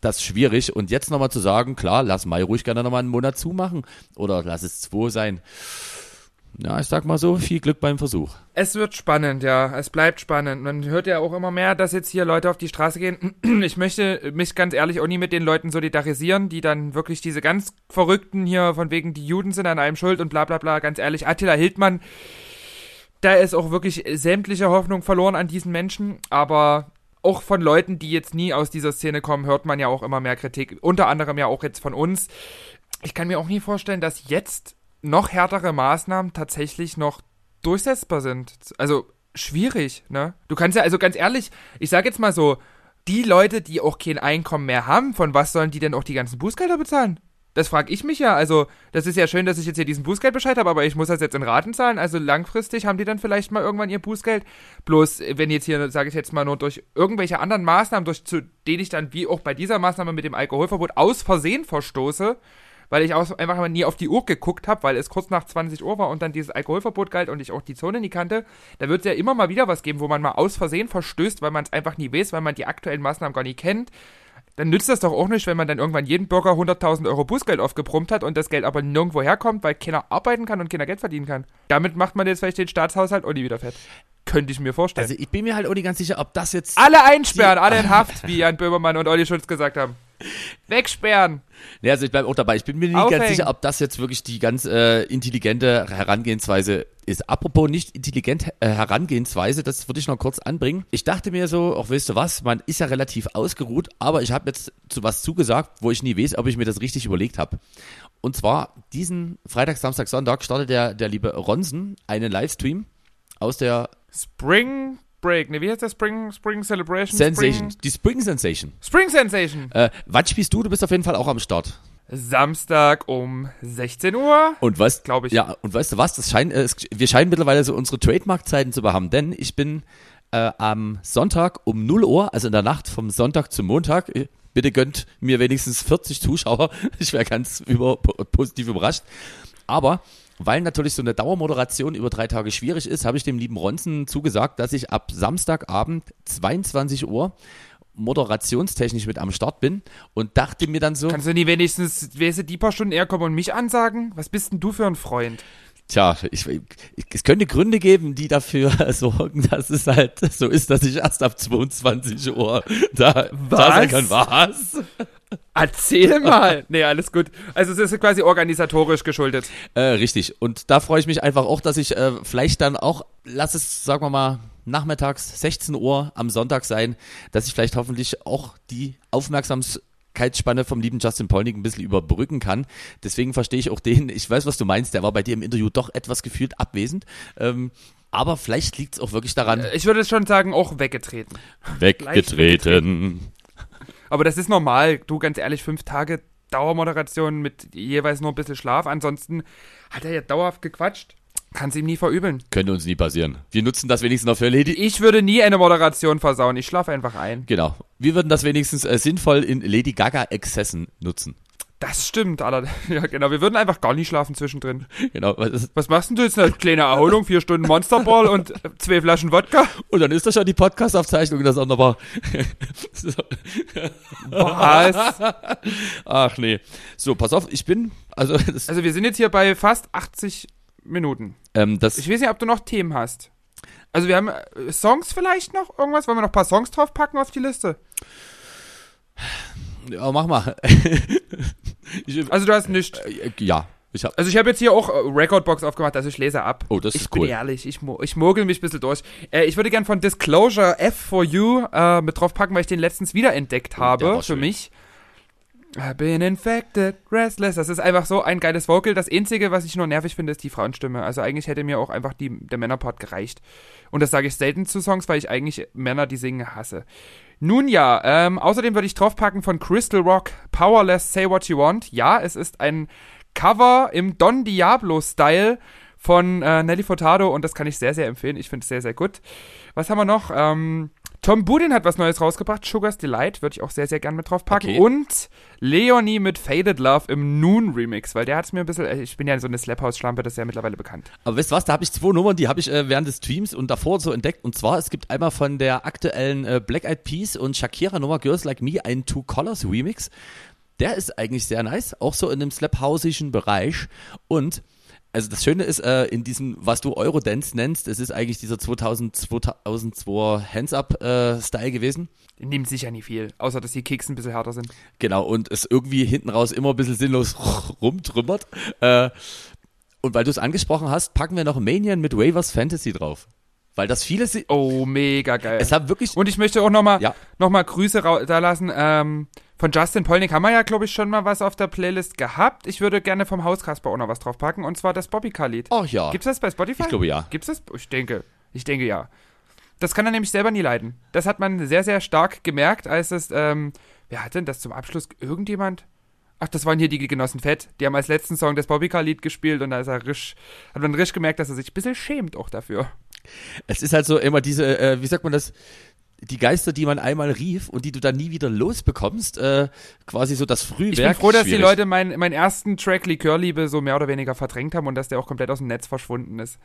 das schwierig. Und jetzt nochmal zu sagen, klar, lass Mai ruhig gerne nochmal einen Monat zumachen oder lass es zwei sein. Ja, ich sag mal so, viel Glück beim Versuch. Es wird spannend, ja. Es bleibt spannend. Man hört ja auch immer mehr, dass jetzt hier Leute auf die Straße gehen. (clears throat) Ich möchte mich ganz ehrlich auch nie mit den Leuten solidarisieren, die dann wirklich diese ganz Verrückten hier von wegen die Juden sind an einem schuld und bla bla bla. Ganz ehrlich, Attila Hildmann, da ist auch wirklich sämtliche Hoffnung verloren an diesen Menschen. Aber auch von Leuten, die jetzt nie aus dieser Szene kommen, hört man ja auch immer mehr Kritik. Unter anderem ja auch jetzt von uns. Ich kann mir auch nie vorstellen, dass jetzt noch härtere Maßnahmen tatsächlich noch durchsetzbar sind. Also schwierig, ne? Du kannst ja, also ganz ehrlich, ich sag jetzt mal so, die Leute, die auch kein Einkommen mehr haben, von was sollen die denn auch die ganzen Bußgelder bezahlen? Das frage ich mich ja. Also, das ist ja schön, dass ich jetzt hier diesen Bußgeldbescheid habe, aber ich muss das jetzt in Raten zahlen. Also langfristig haben die dann vielleicht mal irgendwann ihr Bußgeld. Bloß, wenn jetzt hier, sage ich jetzt mal, nur durch irgendwelche anderen Maßnahmen, durch zu denen ich dann wie auch bei dieser Maßnahme mit dem Alkoholverbot aus Versehen verstoße, weil ich auch einfach mal nie auf die Uhr geguckt habe, weil es kurz nach 20 Uhr war und dann dieses Alkoholverbot galt und ich auch die Zone nie kannte, da wird es ja immer mal wieder was geben, wo man mal aus Versehen verstößt, weil man es einfach nie weiß, weil man die aktuellen Maßnahmen gar nicht kennt. Dann nützt das doch auch nicht, wenn man dann irgendwann jeden Bürger 100.000 Euro Bußgeld aufgebrummt hat und das Geld aber nirgendwo herkommt, weil keiner arbeiten kann und keiner Geld verdienen kann. Damit macht man jetzt vielleicht den Staatshaushalt auch nie wieder fett. Könnte ich mir vorstellen. Also ich bin mir halt auch nicht ganz sicher, ob das jetzt. alle einsperren, alle in Haft, wie Jan Böhmermann und Olli Schulz gesagt haben. (laughs) Wegsperren. Nee, also ich bleibe auch dabei. Ich bin mir nicht Aufhängen. ganz sicher, ob das jetzt wirklich die ganz äh, intelligente Herangehensweise ist. Apropos nicht intelligent äh, Herangehensweise, das würde ich noch kurz anbringen. Ich dachte mir so, auch weißt du was, man ist ja relativ ausgeruht, aber ich habe jetzt zu was zugesagt, wo ich nie weiß, ob ich mir das richtig überlegt habe. Und zwar diesen Freitag, Samstag, Sonntag startet der, der liebe Ronsen einen Livestream aus der Spring Break. Ne, wie heißt das? Spring, Spring Celebration? Sensation, Spring, die Spring Sensation. Spring Sensation. Äh, wann spielst du? Du bist auf jeden Fall auch am Start. Samstag um 16 Uhr. Und was? Glaub ich. Ja, und weißt du was? Das scheint, äh, wir scheinen mittlerweile so unsere Trademark-Zeiten zu haben, denn ich bin äh, am Sonntag um 0 Uhr, also in der Nacht vom Sonntag zum Montag, äh, bitte gönnt mir wenigstens 40 Zuschauer. (laughs) Ich wäre ganz über, positiv überrascht. Aber weil natürlich so eine Dauermoderation über drei Tage schwierig ist, habe ich dem lieben Ronzen zugesagt, dass ich ab Samstagabend 22 Uhr moderationstechnisch mit am Start bin und dachte mir dann so, Kannst du nie wenigstens, weißt du, die paar Stunden eher kommen und mich ansagen? Was bist denn du für ein Freund? Tja, ich, ich, es könnte Gründe geben, die dafür (laughs) sorgen, dass es halt so ist, dass ich erst ab 22 Uhr da, da sein kann. Was? Erzähl mal. nee, alles gut. Also es ist quasi organisatorisch geschuldet. Äh, richtig. Und da freue ich mich einfach auch, dass ich äh, vielleicht dann auch, lass es, sagen wir mal, nachmittags 16 Uhr am Sonntag sein, dass ich vielleicht hoffentlich auch die Aufmerksamkeitsspanne vom lieben Justin Polnick ein bisschen überbrücken kann. Deswegen verstehe ich auch den, ich weiß, was du meinst, der war bei dir im Interview doch etwas gefühlt abwesend. Ähm, aber vielleicht liegt es auch wirklich daran, Ich würde schon sagen, auch weggetreten. weggetreten. Aber das ist normal. Du, ganz ehrlich, fünf Tage Dauermoderation mit jeweils nur ein bisschen Schlaf. Ansonsten hat er ja dauerhaft gequatscht. Kann's ihm nie verübeln. Könnte uns nie passieren. Wir nutzen das wenigstens noch für Lady. Ich würde nie eine Moderation versauen. Ich schlafe einfach ein. Genau. Wir würden das wenigstens äh, sinnvoll in Lady Gaga-Exzessen nutzen. Das stimmt, Alter. (laughs) Ja, genau. Wir würden einfach gar nicht schlafen zwischendrin. Genau. das- Was machst denn du jetzt? Eine kleine Erholung, vier Stunden Monsterball und zwei Flaschen Wodka? Und dann ist das schon die Podcast-Aufzeichnung, das andere war. (laughs) so. Was? Ach nee. So, pass auf, ich bin. Also, (laughs) Also wir sind jetzt hier bei fast 80 Minuten. ähm, das Ich weiß nicht, ob du noch Themen hast. Also wir haben äh, Songs vielleicht noch? Irgendwas? Wollen wir noch ein paar Songs draufpacken auf die Liste? ja, mach mal. (laughs) ich, Also du hast nichts. äh, ja, ich hab. Also ich habe jetzt hier auch äh, Recordbox aufgemacht, also ich lese ab. Oh, das ich ist bin cool. ehrlich, ich, mo ich mogel mich ein bisschen durch. Äh, ich würde gern von Disclosure F4U äh, mit draufpacken, weil ich den letztens wiederentdeckt Oh, habe für schön. mich. I've been infected, restless. Das ist einfach so ein geiles Vocal. Das Einzige, was ich nur nervig finde, ist die Frauenstimme. Also eigentlich hätte mir auch einfach die, der Männerpart gereicht. Und das sage ich selten zu Songs, weil ich eigentlich Männer, die singen, hasse. Nun ja, ähm, außerdem würde ich draufpacken von Crystal Rock Powerless Say What You Want. Ja, es ist ein Cover im Don Diablo-Style von äh, Nelly Furtado und das kann ich sehr, sehr empfehlen. Ich finde es sehr, sehr gut. Was haben wir noch? Ähm, Tom Budin hat was Neues rausgebracht. Sugar's Delight würde ich auch sehr, sehr gern mit draufpacken. Okay. Und Leonie mit Faded Love im Noon Remix, weil der hat es mir ein bisschen. äh, Ich bin ja so eine Slap-House-Schlampe, das ist ja mittlerweile bekannt. Aber du was, da habe ich zwei Nummern, die habe ich äh, während des Streams und davor so entdeckt. Und zwar, es gibt einmal von der aktuellen äh, Black Eyed Peas und Shakira Nummer Girls Like Me einen Two Colors Remix. Der ist eigentlich sehr nice, auch so in dem slap-hausischen Bereich. Und also das Schöne ist, äh, in diesem, was du Eurodance nennst, es ist eigentlich dieser 2000, 2002 Hands-Up-Style gewesen. Die nehmen sicher nie viel, außer dass die Kicks ein bisschen härter sind. Genau, und es irgendwie hinten raus immer ein bisschen sinnlos (laughs) rumtrümmert. Äh, und weil du es angesprochen hast, packen wir noch Manian mit Waivers Fantasy drauf. Weil das viele, si- Oh, mega geil. es haben wirklich, Und ich möchte auch nochmal Ja. noch mal Grüße da lassen. Ähm, von Justin Polnick haben wir ja, glaube ich, schon mal was auf der Playlist gehabt. Ich würde gerne vom Hauskasper auch noch was draufpacken. Und zwar das Bobbycar-Lied. ach ja, Gibt's das bei Spotify? ich glaube ja. Gibt's das? Ich denke. Ich denke ja. Das kann er nämlich selber nie leiden. Das hat man sehr, sehr stark gemerkt, als es, ähm, wer hat denn das zum Abschluss? Irgendjemand? Ach, das waren hier die Genossen Fett. Die haben als letzten Song das Bobbycar-Lied gespielt und da ist er risch, hat man risch gemerkt, dass er sich ein bisschen schämt auch dafür. Es ist halt so immer diese, äh, wie sagt man das, die Geister, die man einmal rief und die du dann nie wieder losbekommst, äh, quasi so das Frühwerk. Ich bin froh, dass die. Leute meinen meinen ersten Track Likörliebe so mehr oder weniger verdrängt haben und dass der auch komplett aus dem Netz verschwunden ist.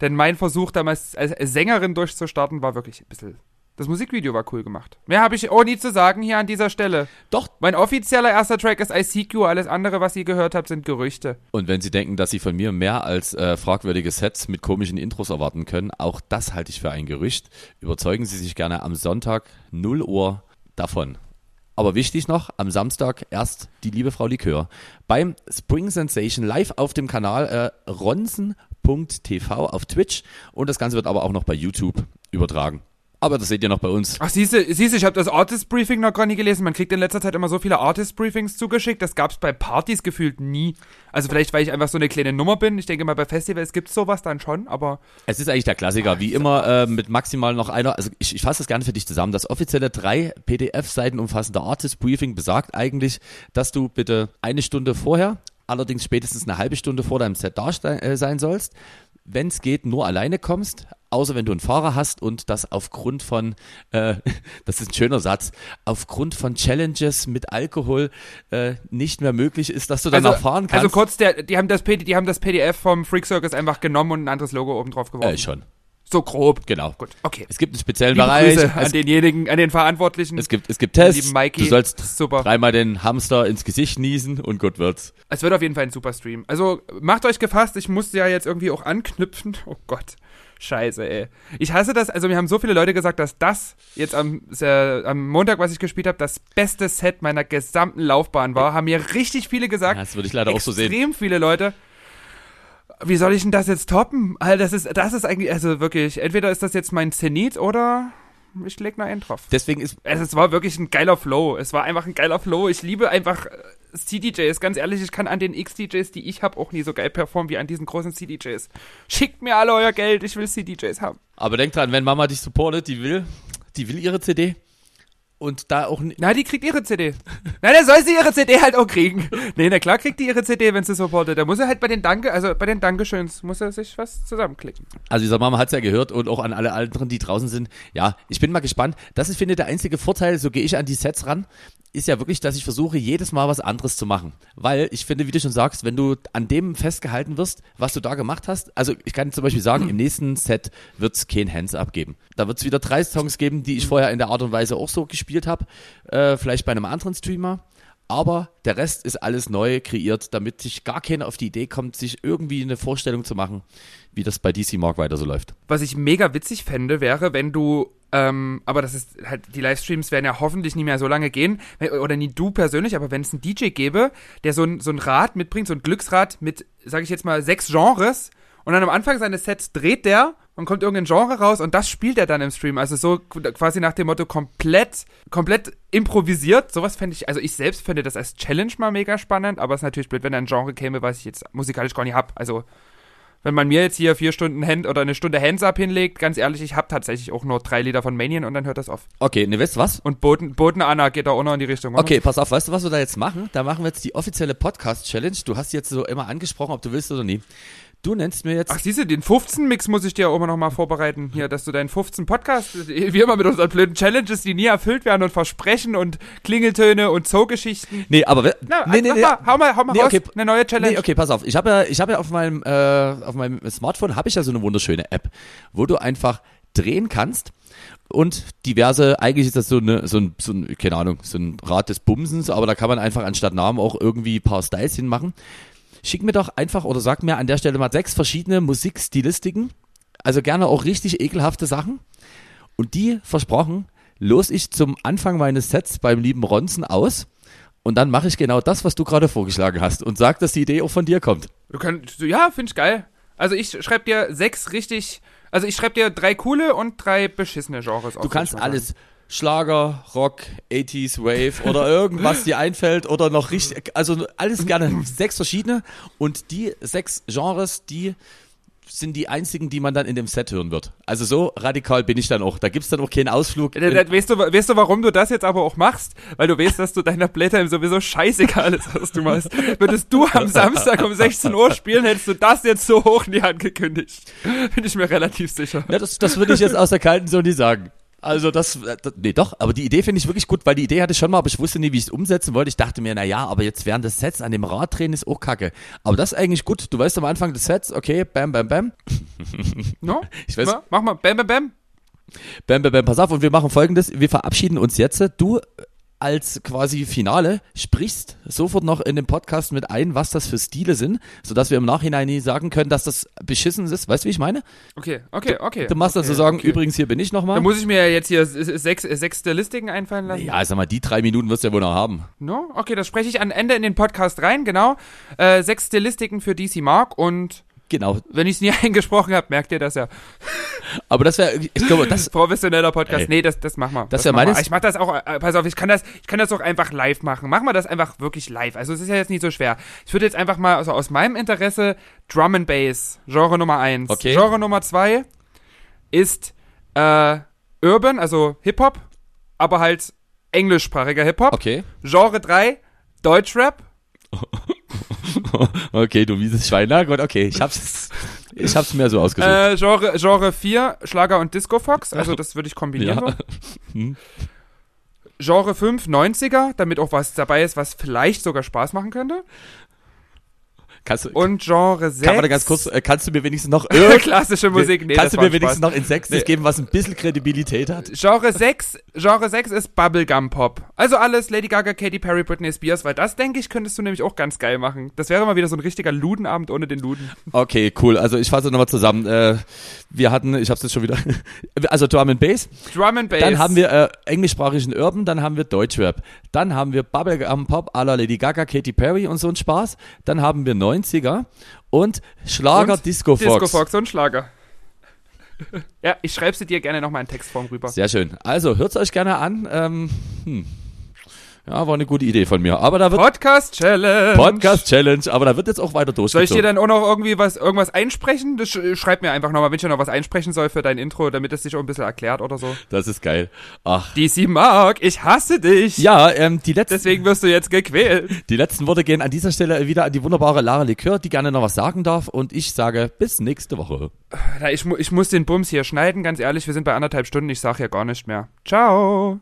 Denn mein Versuch damals als Sängerin durchzustarten war wirklich ein bisschen. Das Musikvideo war cool gemacht. Mehr habe ich auch nie zu sagen hier an dieser Stelle. Doch. Mein offizieller erster Track ist ICQ, alles andere, was ihr gehört habt, sind Gerüchte. Und wenn sie denken, dass sie von mir mehr als äh, fragwürdige Sets mit komischen Intros erwarten können, auch das halte ich für ein Gerücht. Überzeugen Sie sich gerne am Sonntag 0 Uhr davon. Aber wichtig noch, am Samstag erst die liebe Frau Likör beim Spring Sensation live auf dem Kanal äh, ronsen.tv auf Twitch und das Ganze wird aber auch noch bei YouTube übertragen. Aber das seht ihr noch bei uns. Ach, siehst du, siehst du, ich habe das Artist Briefing noch gar nie gelesen. Man kriegt in letzter Zeit immer so viele Artist Briefings zugeschickt. Das gab's bei Partys gefühlt nie. Also vielleicht, weil ich einfach so eine kleine Nummer bin. Ich denke mal, bei Festivals gibt's sowas dann schon, aber Es ist eigentlich der Klassiker, wie immer äh, mit maximal noch einer, also ich, ich fasse das gerne für dich zusammen. Das offizielle drei PDF-Seiten umfassende Artist Briefing besagt eigentlich, dass du bitte eine Stunde vorher, allerdings spätestens eine halbe Stunde vor deinem Set da äh, sein sollst. Wenn es geht, nur alleine kommst, außer wenn du einen Fahrer hast und das aufgrund von, äh, (laughs) das ist ein schöner Satz, aufgrund von Challenges mit Alkohol äh, nicht mehr möglich ist, dass du dann auch fahren kannst. Also kurz, der, die, haben das, die haben das PDF vom Freak Circus einfach genommen und ein anderes Logo oben drauf geworfen. äh, schon, So grob. genau. Gut, okay. Es gibt einen speziellen Liebe Bereich. Grüße an denjenigen, an den Verantwortlichen. es gibt, es gibt Tests. lieben Mikey. Du sollst Super. dreimal den Hamster ins Gesicht niesen und gut wird's. Es wird auf jeden Fall ein super Stream. Also macht euch gefasst, ich musste ja jetzt irgendwie auch anknüpfen. Oh Gott. Scheiße, ey. Ich hasse das, also mir haben so viele Leute gesagt, dass das jetzt am, äh, am Montag, was ich gespielt habe, das beste Set meiner gesamten Laufbahn war. Haben mir richtig viele gesagt. Das würde ich leider auch so sehen. Extrem viele Leute. Wie soll ich denn das jetzt toppen? Alter, das ist, das ist eigentlich, also wirklich, entweder ist das jetzt mein Zenit oder ich leg noch einen drauf. Deswegen ist, Es, es war wirklich ein geiler Flow. Es war einfach ein geiler Flow. Ich liebe einfach äh, CDJs. Ganz ehrlich, ich kann an den X-DJs, die ich habe, auch nie so geil performen wie an diesen großen CDJs. Schickt mir alle euer Geld, ich will CDJs haben. aber denk dran, wenn Mama dich supportet, die will, die will ihre CD und da auch, Na, die kriegt ihre CD. Na, dann soll sie ihre CD halt auch kriegen. Nee, na klar kriegt die ihre CD, wenn sie supportet. Da muss er halt bei den Danke, also bei den Dankeschöns, muss er sich was zusammenklicken. also dieser Mama hat's ja gehört und auch an alle anderen, die draußen sind. Ja, ich bin mal gespannt. Das ist, finde ich, der einzige Vorteil, so gehe ich an die Sets ran, ist ja wirklich, dass ich versuche, jedes Mal was anderes zu machen. Weil ich finde, wie du schon sagst, wenn du an dem festgehalten wirst, was du da gemacht hast, also ich kann zum Beispiel sagen, im nächsten Set wird's kein Hands abgeben. Da wird's wieder drei Songs geben, die ich vorher in der Art und Weise auch so gespielt habe, äh, vielleicht bei einem anderen Streamer. Aber der Rest ist alles neu kreiert, damit sich gar keiner auf die Idee kommt, sich irgendwie eine Vorstellung zu machen, wie das bei DC Mark weiter so läuft. Was ich mega witzig fände, wäre, wenn du, ähm, aber das ist halt, die Livestreams werden ja hoffentlich nie mehr so lange gehen, oder nie du persönlich, aber wenn es einen DJ gäbe, der so ein, so ein Rad mitbringt, so ein Glücksrad mit, sag ich jetzt mal, sechs Genres und dann am Anfang seines Sets dreht der und kommt irgendein Genre raus und das spielt er dann im Stream. Also so quasi nach dem Motto komplett, komplett improvisiert. Sowas fände ich, also ich selbst finde das als Challenge mal mega spannend, aber es ist natürlich blöd, wenn da ein Genre käme, was ich jetzt musikalisch gar nicht hab. Also wenn man mir jetzt hier vier Stunden Hand oder eine Stunde Hands-Up hinlegt, ganz ehrlich, ich habe tatsächlich auch nur drei Lieder von Manion und dann hört das auf. Okay, ne, weißt du was? Und Boden, Boden Anna geht da auch noch in die Richtung. oder? Okay, pass auf, weißt du, was wir da jetzt machen? Da machen wir jetzt die offizielle Podcast-Challenge. Du hast jetzt so immer angesprochen, ob du willst oder nie. Du nennst mir jetzt. Ach, siehst du, den 15-Mix muss ich dir auch immer noch mal vorbereiten. Hier, dass du deinen 15-Podcast, (laughs) wie immer mit unseren blöden Challenges, die nie erfüllt werden und Versprechen und Klingeltöne und Zoogeschichten. nee, aber. Na, nee, nee, nee. mal, hau mal, hau mal Nee, raus, okay. eine neue Challenge. Nee, okay, pass auf. Ich habe ja, ich habe ja auf meinem, äh, auf meinem Smartphone habe ich ja so eine wunderschöne App, wo du einfach drehen kannst und diverse, eigentlich ist das so eine, so ein, so ein, keine Ahnung, so ein Rad des Bumsens, aber da kann man einfach anstatt Namen auch irgendwie ein paar Styles hinmachen. Schick mir doch einfach oder sag mir an der Stelle mal sechs verschiedene Musikstilistiken, also gerne auch richtig ekelhafte Sachen und die, versprochen, los ich zum Anfang meines Sets beim lieben Ronzen aus und dann mache ich genau das, was du gerade vorgeschlagen hast und sag, dass die Idee auch von dir kommt. Du kannst, ja, finde ich geil. Also ich schreib dir sechs richtig, also ich schreib dir drei coole und drei beschissene Genres auf. Du kannst alles Schlager, Rock, 80s, Wave oder (laughs) irgendwas dir einfällt oder noch richtig, also alles gerne sechs verschiedene und die sechs Genres, die sind die einzigen, die man dann in dem Set hören wird. Also so radikal bin ich dann auch. Da gibt's dann auch keinen Ausflug. Da, da, weißt, du, weißt du, warum du das jetzt aber auch machst? Weil du weißt, dass du deiner Blätter sowieso scheißegal ist, was du machst. Würdest du am Samstag um 16 Uhr spielen, hättest du das jetzt so hoch in die Hand gekündigt. Bin ich mir relativ sicher. Ja, das, das würde ich jetzt aus der kalten so nie sagen. Also das, äh, das, nee doch, aber die Idee finde ich wirklich gut, weil die Idee hatte ich schon mal, aber ich wusste nie, wie ich es umsetzen wollte. Ich dachte mir, na ja, aber jetzt während des Sets an dem Rad drehen ist auch kacke. Aber das ist eigentlich gut. Du weißt am Anfang des Sets, okay, bam, bam, bam, (laughs) No? (laughs) Ich weiß- Ma- Mach mal, bam, bam, bam. bam, bam, bam, pass auf und wir machen folgendes, wir verabschieden uns jetzt. Du als quasi Finale sprichst sofort noch in den Podcast mit ein, was das für Stile sind, sodass wir im Nachhinein nie sagen können, dass das beschissen ist. Weißt du, wie ich meine? Okay, okay, okay. Du machst dann okay, so sagen, okay. übrigens, hier bin ich nochmal. Da muss ich mir ja jetzt hier sechs, sechs Stilistiken einfallen lassen. Ja, sag mal, die drei Minuten wirst du ja wohl noch haben. No? Okay, das spreche ich am Ende in den Podcast rein, genau. Äh, sechs Stilistiken für DC Mark und Genau. wenn ich es nie (laughs) eingesprochen habe, merkt ihr das ja. Aber das wäre, ich glaube, das, (laughs) Professioneller Podcast. Ey. Nee, das, das machen wir. Das wär machen wir. meines- Ich mach das auch, äh, pass auf, ich kann das, ich kann das auch einfach live machen. Machen wir das einfach wirklich live. Also es ist ja jetzt nicht so schwer. Ich würde jetzt einfach mal also aus meinem Interesse Drum and Bass, Genre Nummer eins. Okay. Genre Nummer zwei ist äh, Urban, also Hip-Hop, aber halt englischsprachiger Hip-Hop. okay. Genre 3, Deutschrap. (laughs) (laughs) Okay, du mieses Schwein. Na gut, okay, ich hab's, ich hab's mir so ausgesucht. Äh, Genre, Genre 4, Schlager und Disco Fox. Also das würde ich kombinieren. Ja. So. (laughs) Genre 5, 90er, damit auch was dabei ist, was vielleicht sogar Spaß machen könnte. Kannst, du, Und Genre 6. kann man da ganz kurz, äh, kannst du mir wenigstens noch (laughs) Klassische Musik. Nee, kannst du mir wenigstens Spaß. noch Insects Nee. geben, was ein bisschen Kredibilität hat? Genre 6, Genre 6 ist Bubblegum Pop. Also alles Lady Gaga, Katy Perry, Britney Spears, weil das, denke ich, könntest du nämlich auch ganz geil machen. Das wäre mal wieder so ein richtiger Ludenabend ohne den Luden. Okay, cool. Also ich fasse nochmal zusammen. Äh, wir hatten, ich hab's jetzt schon wieder, (laughs) also Drum and Bass. Drum and Bass. Dann haben wir äh, englischsprachigen Urban, dann haben wir Deutschrap. Dann haben wir Bubblegum Pop à la Lady Gaga, Katy Perry und so ein Spaß. Dann haben wir 90er und Schlager Und Disco Fox. Disco Fox und Schlager. ja, ich schreibe sie dir gerne nochmal in Textform rüber. Sehr schön. Also hört's euch gerne an. Ähm, hm. Ja, war eine gute Idee von mir. Aber da wird Podcast Challenge. Podcast Challenge, aber da wird jetzt auch weiter Soll ich durchgezogen. dir dann auch noch irgendwie was, irgendwas einsprechen? Das sch schreib mir einfach nochmal, wenn ich noch was einsprechen soll für dein Intro, damit es sich auch ein bisschen erklärt oder so. das ist geil. Ach. DC Mark, ich hasse dich. Ja, ähm, die letzten, Deswegen wirst du jetzt gequält. die letzten Worte gehen an dieser Stelle wieder an die wunderbare Lara Likör, die gerne noch was sagen darf. Und ich sage bis nächste Woche. Na, ich, mu ich muss den Bums hier schneiden, ganz ehrlich, wir sind bei anderthalb Stunden, ich sag ja gar nicht mehr. Ciao.